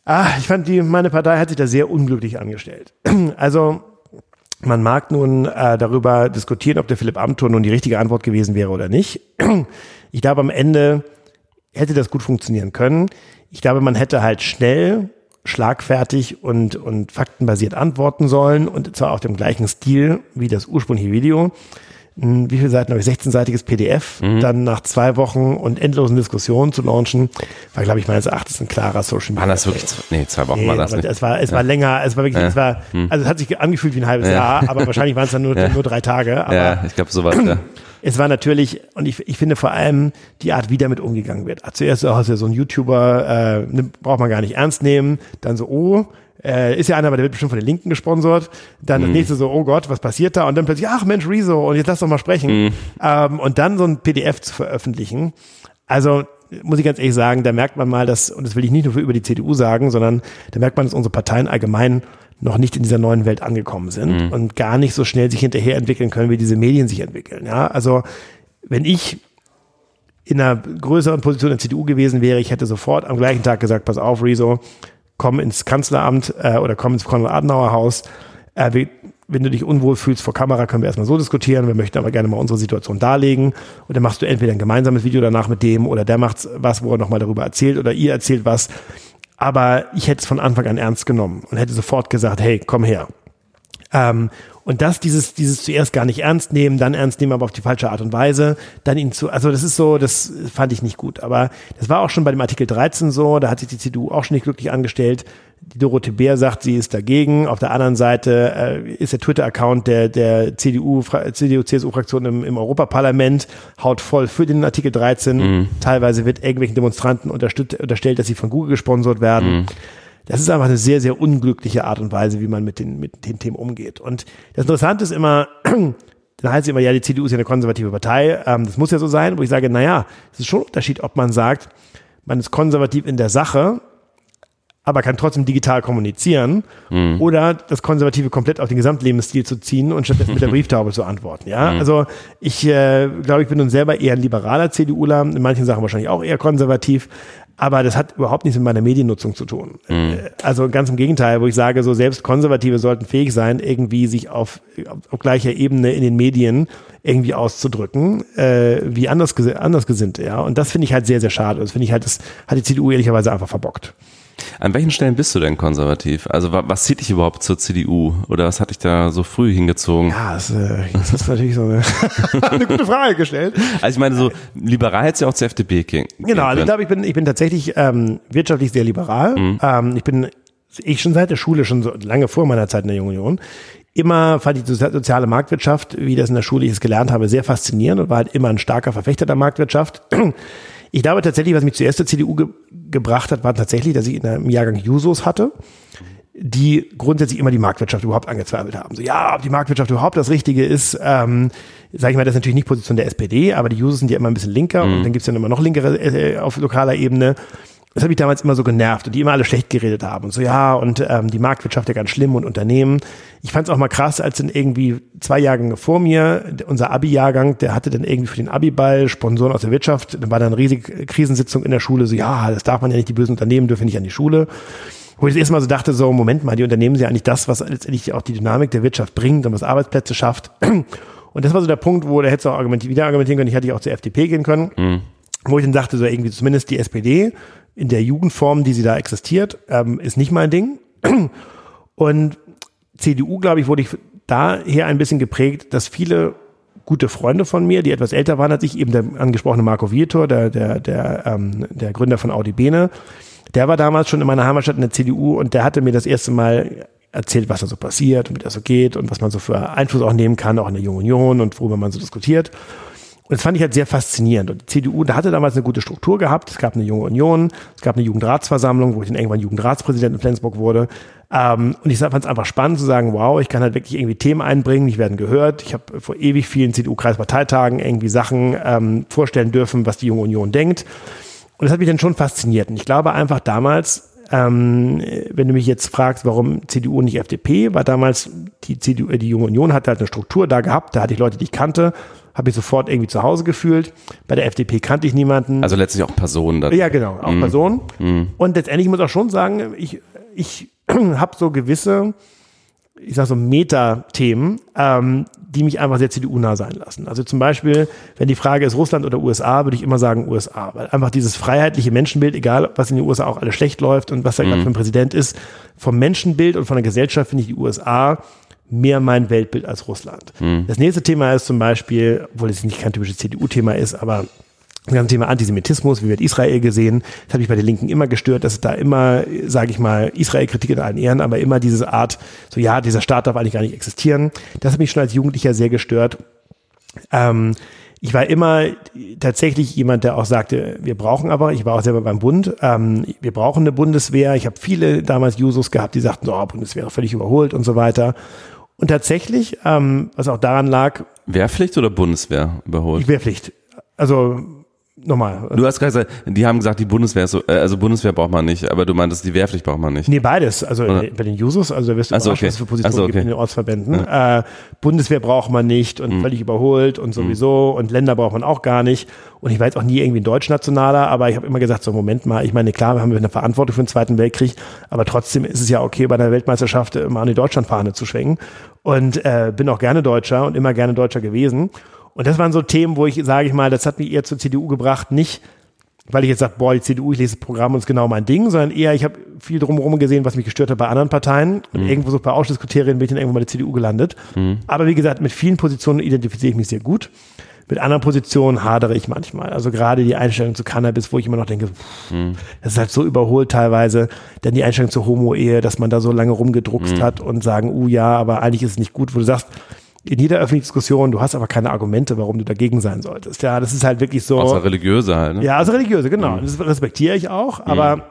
Ah, ich fand, die, meine Partei hat sich da sehr unglücklich angestellt. Also, man mag nun äh, darüber diskutieren, ob der Philipp Amthor nun die richtige Antwort gewesen wäre oder nicht. Ich glaube, am Ende hätte das gut funktionieren können. Ich glaube, man hätte halt schnell, schlagfertig und, und faktenbasiert antworten sollen und zwar auf dem gleichen Stil wie das ursprüngliche Video. Wie viele Seiten habe ich? 16-seitiges PDF, dann nach zwei Wochen und endlosen Diskussionen zu launchen, war, glaube ich, meines Erachtens ein klarer Social Media. War das wirklich, zwei, nee, zwei Wochen Nee, war das nicht. es war, es war länger, es war wirklich, es war, also es hat sich angefühlt wie ein halbes Jahr, aber wahrscheinlich waren es dann nur, nur drei Tage. Aber ja, ich glaube sowas, ja. Es war natürlich, und ich, ich finde vor allem die Art, wie damit umgegangen wird. Zuerst oh, ist ja so ein YouTuber, äh, braucht man gar nicht ernst nehmen, dann so, oh, äh, ist ja einer, aber der wird bestimmt von den Linken gesponsert. Dann das nächste so, oh Gott, was passiert da? Und dann plötzlich, ach Mensch, Rezo, und jetzt lass doch mal sprechen. Ähm, und dann so ein PDF zu veröffentlichen. Also, muss ich ganz ehrlich sagen, da merkt man mal, dass, und das will ich nicht nur für über die CDU sagen, sondern da merkt man, dass unsere Parteien allgemein noch nicht in dieser neuen Welt angekommen sind mhm. und gar nicht so schnell sich hinterher entwickeln können, wie diese Medien sich entwickeln. Ja, also wenn ich in einer größeren Position in der CDU gewesen wäre, ich hätte sofort am gleichen Tag gesagt, pass auf, Rezo, komm ins Kanzleramt äh, oder komm ins Konrad-Adenauer-Haus. Äh, wenn du dich unwohl fühlst vor Kamera, können wir erstmal so diskutieren. Wir möchten aber gerne mal unsere Situation darlegen. Und dann machst du entweder ein gemeinsames Video danach mit dem oder der macht was, wo er nochmal darüber erzählt oder ihr erzählt was. Aber ich hätte es von Anfang an ernst genommen und hätte sofort gesagt, hey, komm her. Ähm, und das, dieses, dieses zuerst gar nicht ernst nehmen, dann ernst nehmen, aber auf die falsche Art und Weise, dann ihn zu, also das ist so, das fand ich nicht gut. Aber das war auch schon bei dem Artikel 13 so, da hat sich die CDU auch schon nicht glücklich angestellt. Die Dorothee Bär sagt, sie ist dagegen. Auf der anderen Seite äh, ist der Twitter-Account der, der CDU, CDU-CSU-Fraktion im, im Europaparlament haut voll für den Artikel 13. Mhm. Teilweise wird irgendwelchen Demonstranten unterstellt, dass sie von Google gesponsert werden. Mhm das ist einfach eine sehr, sehr unglückliche Art und Weise, wie man mit den, mit den Themen umgeht. Und das Interessante ist immer, dann heißt es immer, ja, die CDU ist ja eine konservative Partei, ähm, das muss ja so sein, wo ich sage, naja, es ist schon ein Unterschied, ob man sagt, man ist konservativ in der Sache, aber kann trotzdem digital kommunizieren mhm. oder das Konservative komplett auf den Gesamtlebensstil zu ziehen und stattdessen mit der Brieftaube zu antworten. Ja, mhm. also ich äh, glaube, ich bin nun selber eher ein liberaler CDUler, in manchen Sachen wahrscheinlich auch eher konservativ, aber das hat überhaupt nichts mit meiner Mediennutzung zu tun. Mhm. Also ganz im Gegenteil, wo ich sage, so selbst Konservative sollten fähig sein, irgendwie sich auf, auf gleicher Ebene in den Medien irgendwie auszudrücken, äh, wie anders, andersgesinnte, ja. Und das finde ich halt sehr, sehr schade. Das finde ich halt, das hat die CDU ehrlicherweise einfach verbockt. An welchen Stellen bist du denn konservativ? Also was zieht dich überhaupt zur CDU? Oder was hat dich da so früh hingezogen? Ja, das, äh, das ist natürlich so eine, eine, gute Frage gestellt. Also ich meine, so liberal hätte ja auch zur FDP gehen. Genau, also ich glaube, ich bin, ich bin tatsächlich ähm, wirtschaftlich sehr liberal. Mhm. Ähm, ich bin ich schon seit der Schule, schon so lange vor meiner Zeit in der Jungen Union, immer fand ich die soziale Marktwirtschaft, wie das in der Schule ich es gelernt habe, sehr faszinierend und war halt immer ein starker Verfechter der Marktwirtschaft. Ich glaube tatsächlich, was mich zuerst zur CDU ge gebracht hat, war tatsächlich, dass ich in einem Jahrgang Jusos hatte, die grundsätzlich immer die Marktwirtschaft überhaupt angezweifelt haben. So, ja, ob die Marktwirtschaft überhaupt das Richtige ist, ähm, sage ich mal, das ist natürlich nicht Position der SPD, aber die Jusos sind ja immer ein bisschen linker mhm. und dann gibt's ja immer noch linkere äh, auf lokaler Ebene. Das hat mich damals immer so genervt und die immer alle schlecht geredet haben und so, ja, und ähm, die Marktwirtschaft ja ganz schlimm und Unternehmen. Ich fand es auch mal krass, als dann irgendwie zwei Jahrgänge vor mir, unser Abi-Jahrgang, der hatte dann irgendwie für den Abi-Ball Sponsoren aus der Wirtschaft, dann war dann eine riesige Krisensitzung in der Schule, so, ja, das darf man ja nicht, die bösen Unternehmen dürfen nicht an die Schule. Wo ich das erste Mal so dachte, so, Moment mal, die Unternehmen sind ja eigentlich das, was letztendlich auch die Dynamik der Wirtschaft bringt und was Arbeitsplätze schafft. Und das war so der Punkt, wo der hätte auch argumentieren, wieder argumentieren können, ich hätte auch zur FDP gehen können. Mhm. Wo ich dann dachte, so irgendwie zumindest die SPD in der Jugendform, die sie da existiert, ähm, ist nicht mein Ding. Und CDU, glaube ich, wurde ich daher ein bisschen geprägt, dass viele gute Freunde von mir, die etwas älter waren als ich, eben der angesprochene Marco Vietor, der, der, der, ähm, der Gründer von Audi Bene, der war damals schon in meiner Heimatstadt in der CDU und der hatte mir das erste Mal erzählt, was da so passiert und wie das so geht und was man so für Einfluss auch nehmen kann, auch in der Jungen Union und worüber man so diskutiert. Und das fand ich halt sehr faszinierend. Und die CDU, da hatte damals eine gute Struktur gehabt. Es gab eine junge Union, es gab eine Jugendratsversammlung, wo ich dann irgendwann Jugendratspräsident in Flensburg wurde. Ähm, und ich fand es einfach spannend zu sagen, wow, ich kann halt wirklich irgendwie Themen einbringen, die werden gehört. Ich habe vor ewig vielen CDU-Kreisparteitagen irgendwie Sachen ähm, vorstellen dürfen, was die junge Union denkt. Und das hat mich dann schon fasziniert. Und ich glaube einfach damals, ähm, wenn du mich jetzt fragst, warum CDU und nicht FDP, war damals die CDU, äh, die Junge Union hatte halt eine Struktur da gehabt, da hatte ich Leute, die ich kannte habe ich sofort irgendwie zu Hause gefühlt. Bei der FDP kannte ich niemanden. Also letztlich auch Personen. Dann. Ja, genau, auch mm. Personen. Mm. Und letztendlich muss ich auch schon sagen, ich, ich habe so gewisse, ich sag so Meta-Themen, ähm, die mich einfach sehr CDU-nah sein lassen. Also zum Beispiel, wenn die Frage ist Russland oder USA, würde ich immer sagen USA, weil einfach dieses freiheitliche Menschenbild, egal was in den USA auch alles schlecht läuft und was da mm. gerade für ein Präsident ist, vom Menschenbild und von der Gesellschaft finde ich die USA mehr mein Weltbild als Russland. Mhm. Das nächste Thema ist zum Beispiel, obwohl es nicht kein typisches CDU-Thema ist, aber das ganze Thema Antisemitismus, wie wird Israel gesehen? Das hat mich bei den Linken immer gestört, dass es da immer, sage ich mal, Israel-Kritik in allen Ehren, aber immer diese Art, so ja, dieser Staat darf eigentlich gar nicht existieren. Das hat mich schon als Jugendlicher sehr gestört. Ähm, ich war immer tatsächlich jemand, der auch sagte, wir brauchen aber, ich war auch selber beim Bund, ähm, wir brauchen eine Bundeswehr. Ich habe viele damals Jusos gehabt, die sagten, oh, Bundeswehr völlig überholt und so weiter. Und tatsächlich, ähm, was auch daran lag. Wehrpflicht oder Bundeswehr überholt? Wehrpflicht. Also Nochmal. Du hast gerade gesagt, die haben gesagt, die Bundeswehr ist so, äh, also Bundeswehr braucht man nicht, aber du meintest, die Wehrpflicht braucht man nicht. Nee, beides. Also Oder? bei den Jusos, also da wirst du Ach so, überrascht, okay. was für Positionen Ach so, gibt okay. in den Ortsverbänden. Äh, Bundeswehr braucht man nicht und völlig überholt und sowieso und Länder braucht man auch gar nicht. Und ich war jetzt auch nie irgendwie ein Deutschnationaler, aber ich habe immer gesagt, so Moment mal, ich meine, klar, wir haben eine Verantwortung für den Zweiten Weltkrieg, aber trotzdem ist es ja okay, bei der Weltmeisterschaft äh, mal an die Deutschlandfahne zu schwenken. Und äh, bin auch gerne Deutscher und immer gerne Deutscher gewesen. Und das waren so Themen, wo ich, sage ich mal, das hat mich eher zur CDU gebracht, nicht weil ich jetzt sage, boah, die CDU, ich lese das Programm und ist genau mein Ding, sondern eher, ich habe viel drumherum gesehen, was mich gestört hat bei anderen Parteien. Und irgendwo so bei Ausschlusskriterien bin ich dann irgendwann bei der CDU gelandet. Aber wie gesagt, mit vielen Positionen identifiziere ich mich sehr gut. Mit anderen Positionen hadere ich manchmal. Also gerade die Einstellung zu Cannabis, wo ich immer noch denke, pff, das ist halt so überholt teilweise. Denn die Einstellung zur Homo-Ehe, dass man da so lange rumgedruckst hat und sagen, uh ja, aber eigentlich ist es nicht gut, wo du sagst, in jeder öffentlichen Diskussion, du hast aber keine Argumente, warum du dagegen sein solltest. Ja, das ist halt wirklich so. Außer religiöse halt, ne? Ja, also religiöse, genau. Das respektiere ich auch, aber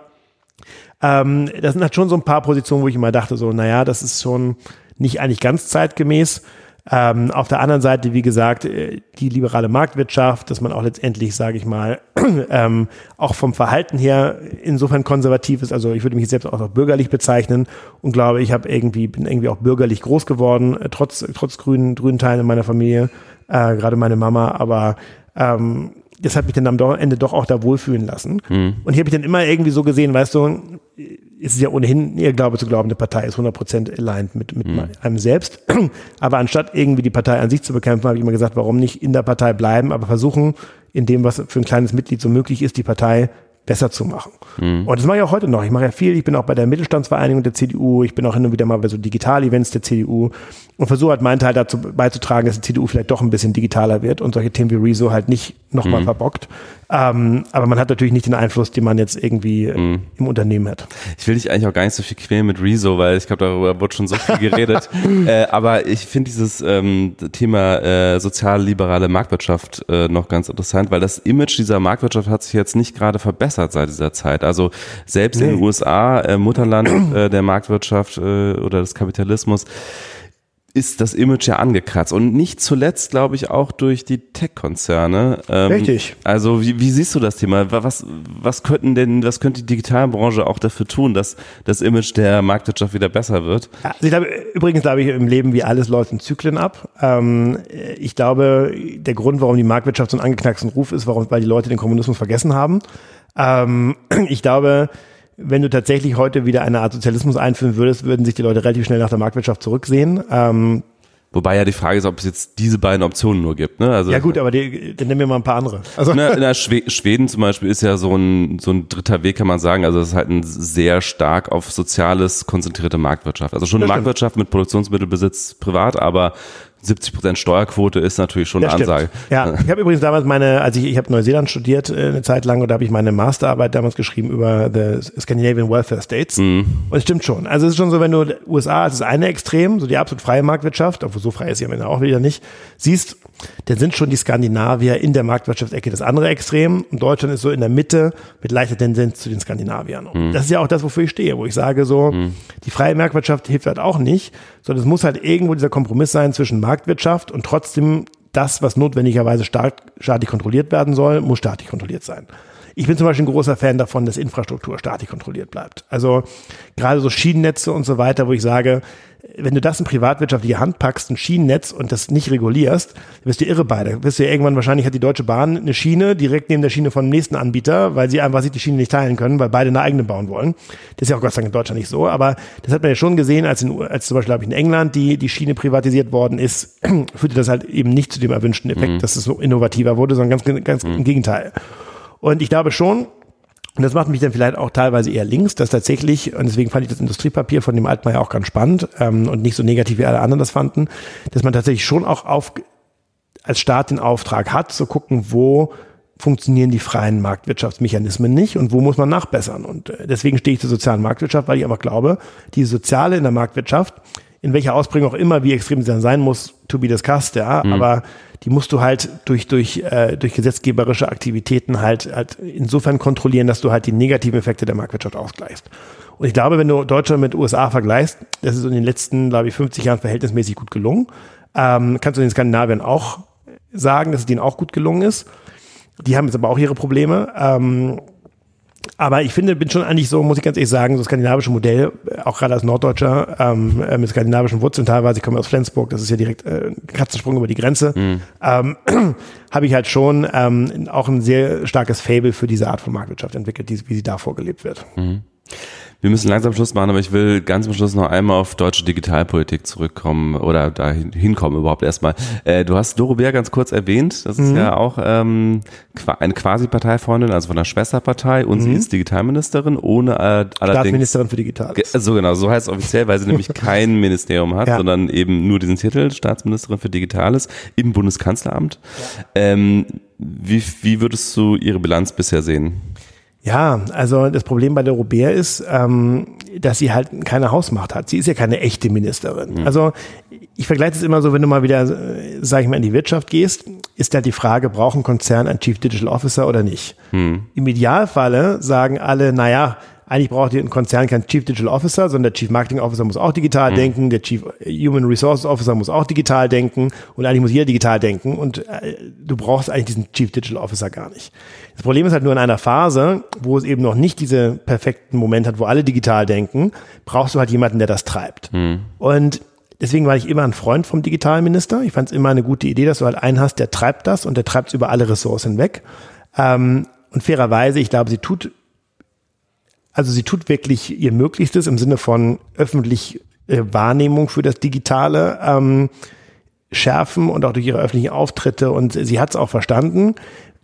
ähm, das sind halt schon so ein paar Positionen, wo ich immer dachte, so, naja, das ist schon nicht eigentlich ganz zeitgemäß. Ähm, auf der anderen Seite, wie gesagt, äh, die liberale Marktwirtschaft, dass man auch letztendlich, sage ich mal, ähm, auch vom Verhalten her insofern konservativ ist. Also ich würde mich selbst auch noch bürgerlich bezeichnen und glaube, ich habe irgendwie bin irgendwie auch bürgerlich groß geworden, äh, trotz trotz grünen grünen Teilen in meiner Familie, äh, gerade meine Mama. Aber ähm, das hat mich dann am Ende doch auch da wohlfühlen lassen. Und hier habe ich dann immer irgendwie so gesehen, weißt du, ist es ja ohnehin ein Irrglaube zu glauben, eine Partei ist 100% aligned mit, mit einem selbst. Aber anstatt irgendwie die Partei an sich zu bekämpfen, habe ich immer gesagt, warum nicht in der Partei bleiben, aber versuchen, in dem, was für ein kleines Mitglied so möglich ist, die Partei besser zu machen. Und das mache ich auch heute noch. Ich mache ja viel. Ich bin auch bei der Mittelstandsvereinigung der CDU. Ich bin auch hin und wieder mal bei so Digital-Events der CDU und versuche halt meinen Teil dazu beizutragen, dass die CDU vielleicht doch ein bisschen digitaler wird und solche Themen wie Rezo halt nicht nochmal verbockt. Ähm, aber man hat natürlich nicht den Einfluss, den man jetzt irgendwie äh, im Unternehmen hat. Ich will dich eigentlich auch gar nicht so viel quälen mit Rezo, weil ich glaube, darüber wurde schon so viel geredet. äh, aber ich finde dieses ähm, Thema äh, sozial-liberale Marktwirtschaft äh, noch ganz interessant, weil das Image dieser Marktwirtschaft hat sich jetzt nicht gerade verbessert seit dieser Zeit. Also selbst in den Nee. USA, äh, Mutterland äh, der Marktwirtschaft äh, oder des Kapitalismus, ist das Image ja angekratzt und nicht zuletzt, glaube ich, auch durch die Tech-Konzerne. Ähm, Richtig. Also wie, wie siehst du das Thema? Was, was könnten denn, was könnte die Digitalbranche auch dafür tun, dass das Image der Marktwirtschaft wieder besser wird? Also ich glaube, übrigens glaube ich, im Leben wie alles läuft in Zyklen ab. Ähm, ich glaube, der Grund, warum die Marktwirtschaft so einen angeknacksten Ruf ist, warum, weil die Leute den Kommunismus vergessen haben. Ähm, ich glaube, wenn du tatsächlich heute wieder eine Art Sozialismus einführen würdest, würden sich die Leute relativ schnell nach der Marktwirtschaft zurücksehen. Ähm, Wobei ja die Frage ist, ob es jetzt diese beiden Optionen nur gibt. Ne? Also ja gut, aber die, dann nehmen wir mal ein paar andere. Also Na, in der Schwe Schweden zum Beispiel ist ja so ein, so ein dritter Weg, kann man sagen. Also es ist halt ein sehr stark auf Soziales konzentrierte Marktwirtschaft. Also schon eine. Marktwirtschaft mit Produktionsmittelbesitz privat, aber 70 Prozent Steuerquote ist natürlich schon Ja, eine stimmt. Ansage. Ja, ich habe übrigens damals meine, als ich, ich habe Neuseeland studiert äh, eine Zeit lang und da habe ich meine Masterarbeit damals geschrieben über the Scandinavian Welfare States. Und es stimmt schon. Also es ist schon so, wenn du USA, das ist eine Extrem, so die absolut freie Marktwirtschaft, obwohl so frei ist sie am Ende auch wieder nicht, siehst, dann sind schon die Skandinavier in der Marktwirtschaftsecke das andere Extrem und Deutschland ist so in der Mitte mit leichter Tendenz zu den Skandinaviern. Und Das ist ja auch das, wofür ich stehe, wo ich sage so, die freie Marktwirtschaft hilft halt auch nicht, sondern es muss halt irgendwo dieser Kompromiss sein zwischen Marktwirtschaft und trotzdem das, was notwendigerweise staat, staatlich kontrolliert werden soll, muss staatlich kontrolliert sein. Ich bin zum Beispiel ein großer Fan davon, dass Infrastruktur staatlich kontrolliert bleibt. Also gerade so Schienennetze und so weiter, wo ich sage, wenn du das in privatwirtschaftliche Hand packst, ein Schienennetz und das nicht regulierst, wirst du irre bei. Da wirst du ja irgendwann wahrscheinlich hat die Deutsche Bahn eine Schiene direkt neben der Schiene vom nächsten Anbieter, weil sie einfach sich die Schiene nicht teilen können, weil beide eine eigene bauen wollen. Das ist ja auch Gott sei Dank in Deutschland nicht so, aber das hat man ja schon gesehen, als, in, als zum Beispiel, glaube ich, in England die, die Schiene privatisiert worden ist, führte das halt eben nicht zu dem erwünschten Effekt, dass es so innovativer wurde, sondern ganz, ganz im Gegenteil. Und ich glaube schon, und das macht mich dann vielleicht auch teilweise eher links, dass tatsächlich, und deswegen fand ich das Industriepapier von dem Altmaier auch ganz spannend ähm, und nicht so negativ wie alle anderen das fanden, dass man tatsächlich schon auch auf, als Staat den Auftrag hat, zu gucken, wo funktionieren die freien Marktwirtschaftsmechanismen nicht und wo muss man nachbessern. Und äh, deswegen stehe ich zur sozialen Marktwirtschaft, weil ich einfach glaube, die Soziale in der Marktwirtschaft, in welcher Ausprägung auch immer, wie extrem sie dann sein muss, to be discussed, ja, aber die musst du halt durch, durch, äh, durch gesetzgeberische Aktivitäten halt, halt insofern kontrollieren, dass du halt die negativen Effekte der Marktwirtschaft ausgleichst. Und ich glaube, wenn du Deutschland mit USA vergleichst, das ist in den letzten, glaube ich, 50 Jahren verhältnismäßig gut gelungen. Ähm, kannst du den Skandinaviern auch sagen, dass es denen auch gut gelungen ist. Die haben jetzt aber auch ihre Probleme. Ähm, aber ich finde, bin schon eigentlich so, muss ich ganz ehrlich sagen, so das skandinavische Modell, auch gerade als Norddeutscher, ähm, äh, mit skandinavischen Wurzeln teilweise, ich komme aus Flensburg, das ist ja direkt äh, ein Katzensprung über die Grenze, mhm. ähm, habe ich halt schon ähm, auch ein sehr starkes Fable für diese Art von Marktwirtschaft entwickelt, die, wie sie da vorgelebt wird. Mhm. Wir müssen langsam Schluss machen, aber ich will ganz am Schluss noch einmal auf deutsche Digitalpolitik zurückkommen oder da hinkommen überhaupt erstmal. Äh, du hast Doro Bär ganz kurz erwähnt. Das ist mhm. ja auch ähm, eine Quasi-Parteifreundin, also von der Schwesterpartei und mhm. sie ist Digitalministerin, ohne äh, allerdings... Staatsministerin für Digital. So genau, so heißt es offiziell, weil sie nämlich kein Ministerium hat, ja. sondern eben nur diesen Titel, Staatsministerin für Digitales im Bundeskanzleramt. Ja. Ähm, wie, wie würdest du ihre Bilanz bisher sehen? Ja, also das Problem bei der Robert ist, ähm, dass sie halt keine Hausmacht hat. Sie ist ja keine echte Ministerin. Mhm. Also ich vergleiche es immer so, wenn du mal wieder, äh, sage ich mal, in die Wirtschaft gehst, ist da die Frage, braucht ein Konzern einen Chief Digital Officer oder nicht? Mhm. Im Idealfalle sagen alle, naja, eigentlich braucht ein Konzern keinen Chief Digital Officer, sondern der Chief Marketing Officer muss auch digital mhm. denken, der Chief Human Resources Officer muss auch digital denken und eigentlich muss jeder digital denken und äh, du brauchst eigentlich diesen Chief Digital Officer gar nicht. Das Problem ist halt nur in einer Phase, wo es eben noch nicht diese perfekten Momente hat, wo alle digital denken, brauchst du halt jemanden, der das treibt. Mhm. Und Deswegen war ich immer ein Freund vom Digitalminister. Ich fand es immer eine gute Idee, dass du halt einen hast, der treibt das und der treibt es über alle Ressourcen weg. Ähm, und fairerweise, ich glaube, sie tut also sie tut wirklich ihr Möglichstes im Sinne von öffentlich äh, Wahrnehmung für das Digitale ähm, schärfen und auch durch ihre öffentlichen Auftritte. Und sie hat es auch verstanden.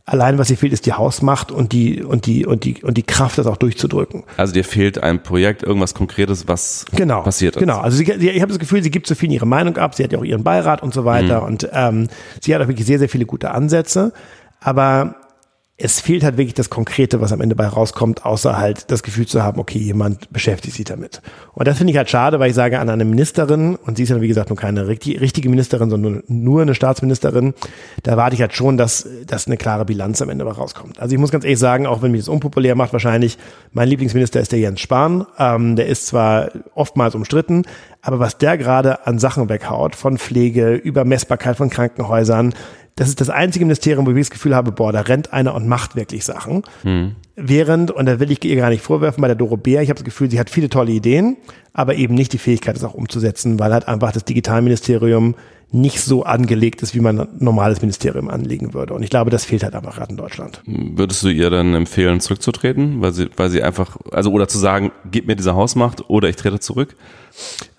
Allein was ihr fehlt, ist die Hausmacht und die und die und die und die Kraft, das auch durchzudrücken. Also dir fehlt ein Projekt, irgendwas Konkretes, was genau, passiert ist. Genau. Also sie, ich habe das Gefühl, sie gibt so viel ihre Meinung ab. Sie hat ja auch ihren Beirat und so weiter mhm. und ähm, sie hat auch wirklich sehr sehr viele gute Ansätze. Aber es fehlt halt wirklich das Konkrete, was am Ende bei rauskommt, außer halt das Gefühl zu haben, okay, jemand beschäftigt sich damit. Und das finde ich halt schade, weil ich sage an eine Ministerin, und sie ist ja wie gesagt nur keine richtige Ministerin, sondern nur eine Staatsministerin, da warte ich halt schon, dass, dass eine klare Bilanz am Ende bei rauskommt. Also ich muss ganz ehrlich sagen, auch wenn mich das unpopulär macht, wahrscheinlich, mein Lieblingsminister ist der Jens Spahn. Ähm, der ist zwar oftmals umstritten, aber was der gerade an Sachen weghaut, von Pflege über Messbarkeit von Krankenhäusern, das ist das einzige Ministerium, wo ich das Gefühl habe, boah, da rennt einer und macht wirklich Sachen. Hm. Während, und da will ich ihr gar nicht vorwerfen, bei der Doro Bär, ich habe das Gefühl, sie hat viele tolle Ideen, aber eben nicht die Fähigkeit, das auch umzusetzen, weil halt einfach das Digitalministerium nicht so angelegt ist, wie man ein normales Ministerium anlegen würde. Und ich glaube, das fehlt halt einfach gerade in Deutschland. Würdest du ihr dann empfehlen, zurückzutreten, weil sie, weil sie einfach, also oder zu sagen, gib mir diese Hausmacht oder ich trete zurück?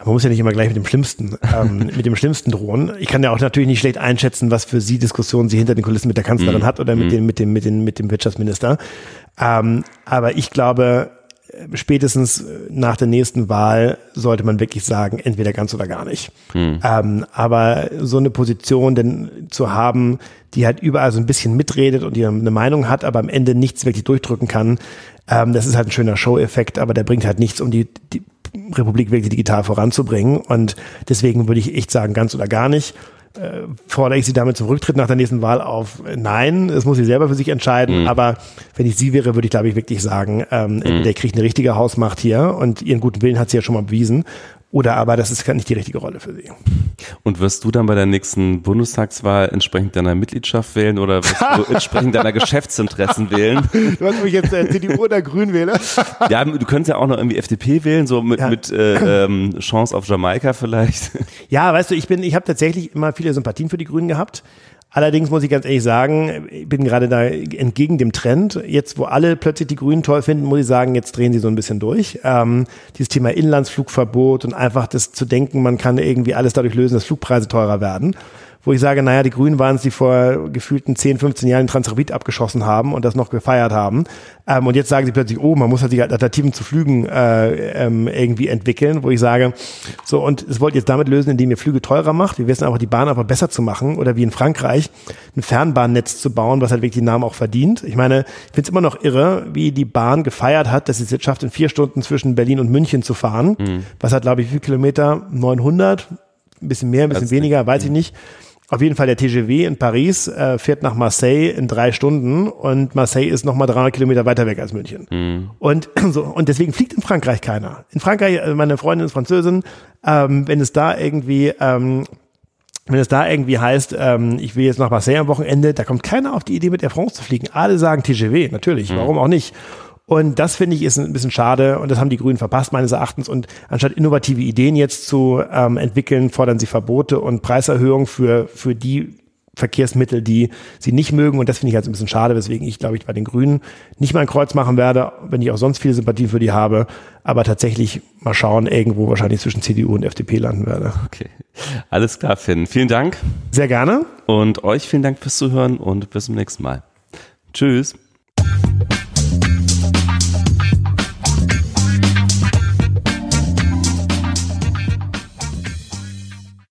man muss ja nicht immer gleich mit dem Schlimmsten, ähm, mit dem Schlimmsten drohen. Ich kann ja auch natürlich nicht schlecht einschätzen, was für sie Diskussionen sie hinter den Kulissen mit der Kanzlerin mm. hat oder mit mm. dem, mit dem, mit dem, mit dem Wirtschaftsminister. Ähm, aber ich glaube, spätestens nach der nächsten Wahl sollte man wirklich sagen, entweder ganz oder gar nicht. Hm. Ähm, aber so eine Position denn zu haben, die halt überall so ein bisschen mitredet und die eine Meinung hat, aber am Ende nichts wirklich durchdrücken kann, ähm, das ist halt ein schöner Show-Effekt, aber der bringt halt nichts, um die, die Republik wirklich digital voranzubringen. Und deswegen würde ich echt sagen, ganz oder gar nicht äh, fordere ich sie damit zum Rücktritt nach der nächsten Wahl auf? Nein, das muss sie selber für sich entscheiden. Mhm. Aber wenn ich sie wäre, würde ich, glaube ich, wirklich sagen, ähm, mhm. der kriegt eine richtige Hausmacht hier und ihren guten Willen hat sie ja schon mal bewiesen. Oder aber das ist nicht die richtige Rolle für sie. Und wirst du dann bei der nächsten Bundestagswahl entsprechend deiner Mitgliedschaft wählen oder wirst du entsprechend deiner Geschäftsinteressen wählen? Du hast mich jetzt äh, CDU oder Grün wählen? ja, du könntest ja auch noch irgendwie FDP wählen, so mit, ja. mit äh, ähm, Chance auf Jamaika vielleicht. Ja, weißt du, ich bin, ich habe tatsächlich immer viele Sympathien für die Grünen gehabt. Allerdings muss ich ganz ehrlich sagen, ich bin gerade da entgegen dem Trend. Jetzt, wo alle plötzlich die Grünen toll finden, muss ich sagen, jetzt drehen sie so ein bisschen durch. Ähm, dieses Thema Inlandsflugverbot und einfach das zu denken, man kann irgendwie alles dadurch lösen, dass Flugpreise teurer werden wo ich sage, naja, die Grünen waren es, die vor gefühlten 10, 15 Jahren den Transrapid abgeschossen haben und das noch gefeiert haben. Ähm, und jetzt sagen sie plötzlich, oh, man muss halt die Alternativen zu Flügen äh, ähm, irgendwie entwickeln, wo ich sage, so, und es wollt ihr jetzt damit lösen, indem ihr Flüge teurer macht. Wir wissen einfach, die Bahn aber besser zu machen oder wie in Frankreich ein Fernbahnnetz zu bauen, was halt wirklich den Namen auch verdient. Ich meine, ich finde es immer noch irre, wie die Bahn gefeiert hat, dass sie es jetzt schafft, in vier Stunden zwischen Berlin und München zu fahren. Mhm. Was hat, glaube ich, wie viele Kilometer? 900? Ein bisschen mehr, ein bisschen weniger, weiß ich nicht. Auf jeden Fall der TGV in Paris äh, fährt nach Marseille in drei Stunden und Marseille ist nochmal 300 Kilometer weiter weg als München. Mhm. Und, so, und deswegen fliegt in Frankreich keiner. In Frankreich, also meine Freundin ist Französin, ähm, wenn es da irgendwie ähm, wenn es da irgendwie heißt, ähm, ich will jetzt nach Marseille am Wochenende, da kommt keiner auf die Idee, mit Air France zu fliegen. Alle sagen TGW, natürlich, mhm. warum auch nicht. Und das finde ich ist ein bisschen schade und das haben die Grünen verpasst meines Erachtens. Und anstatt innovative Ideen jetzt zu ähm, entwickeln, fordern sie Verbote und Preiserhöhungen für, für die Verkehrsmittel, die sie nicht mögen. Und das finde ich halt ein bisschen schade, weswegen ich, glaube ich, bei den Grünen nicht mal ein Kreuz machen werde, wenn ich auch sonst viele Sympathie für die habe. Aber tatsächlich mal schauen, irgendwo wahrscheinlich zwischen CDU und FDP landen werde. Okay. Alles klar, Finn. Vielen Dank. Sehr gerne. Und euch vielen Dank fürs Zuhören und bis zum nächsten Mal. Tschüss.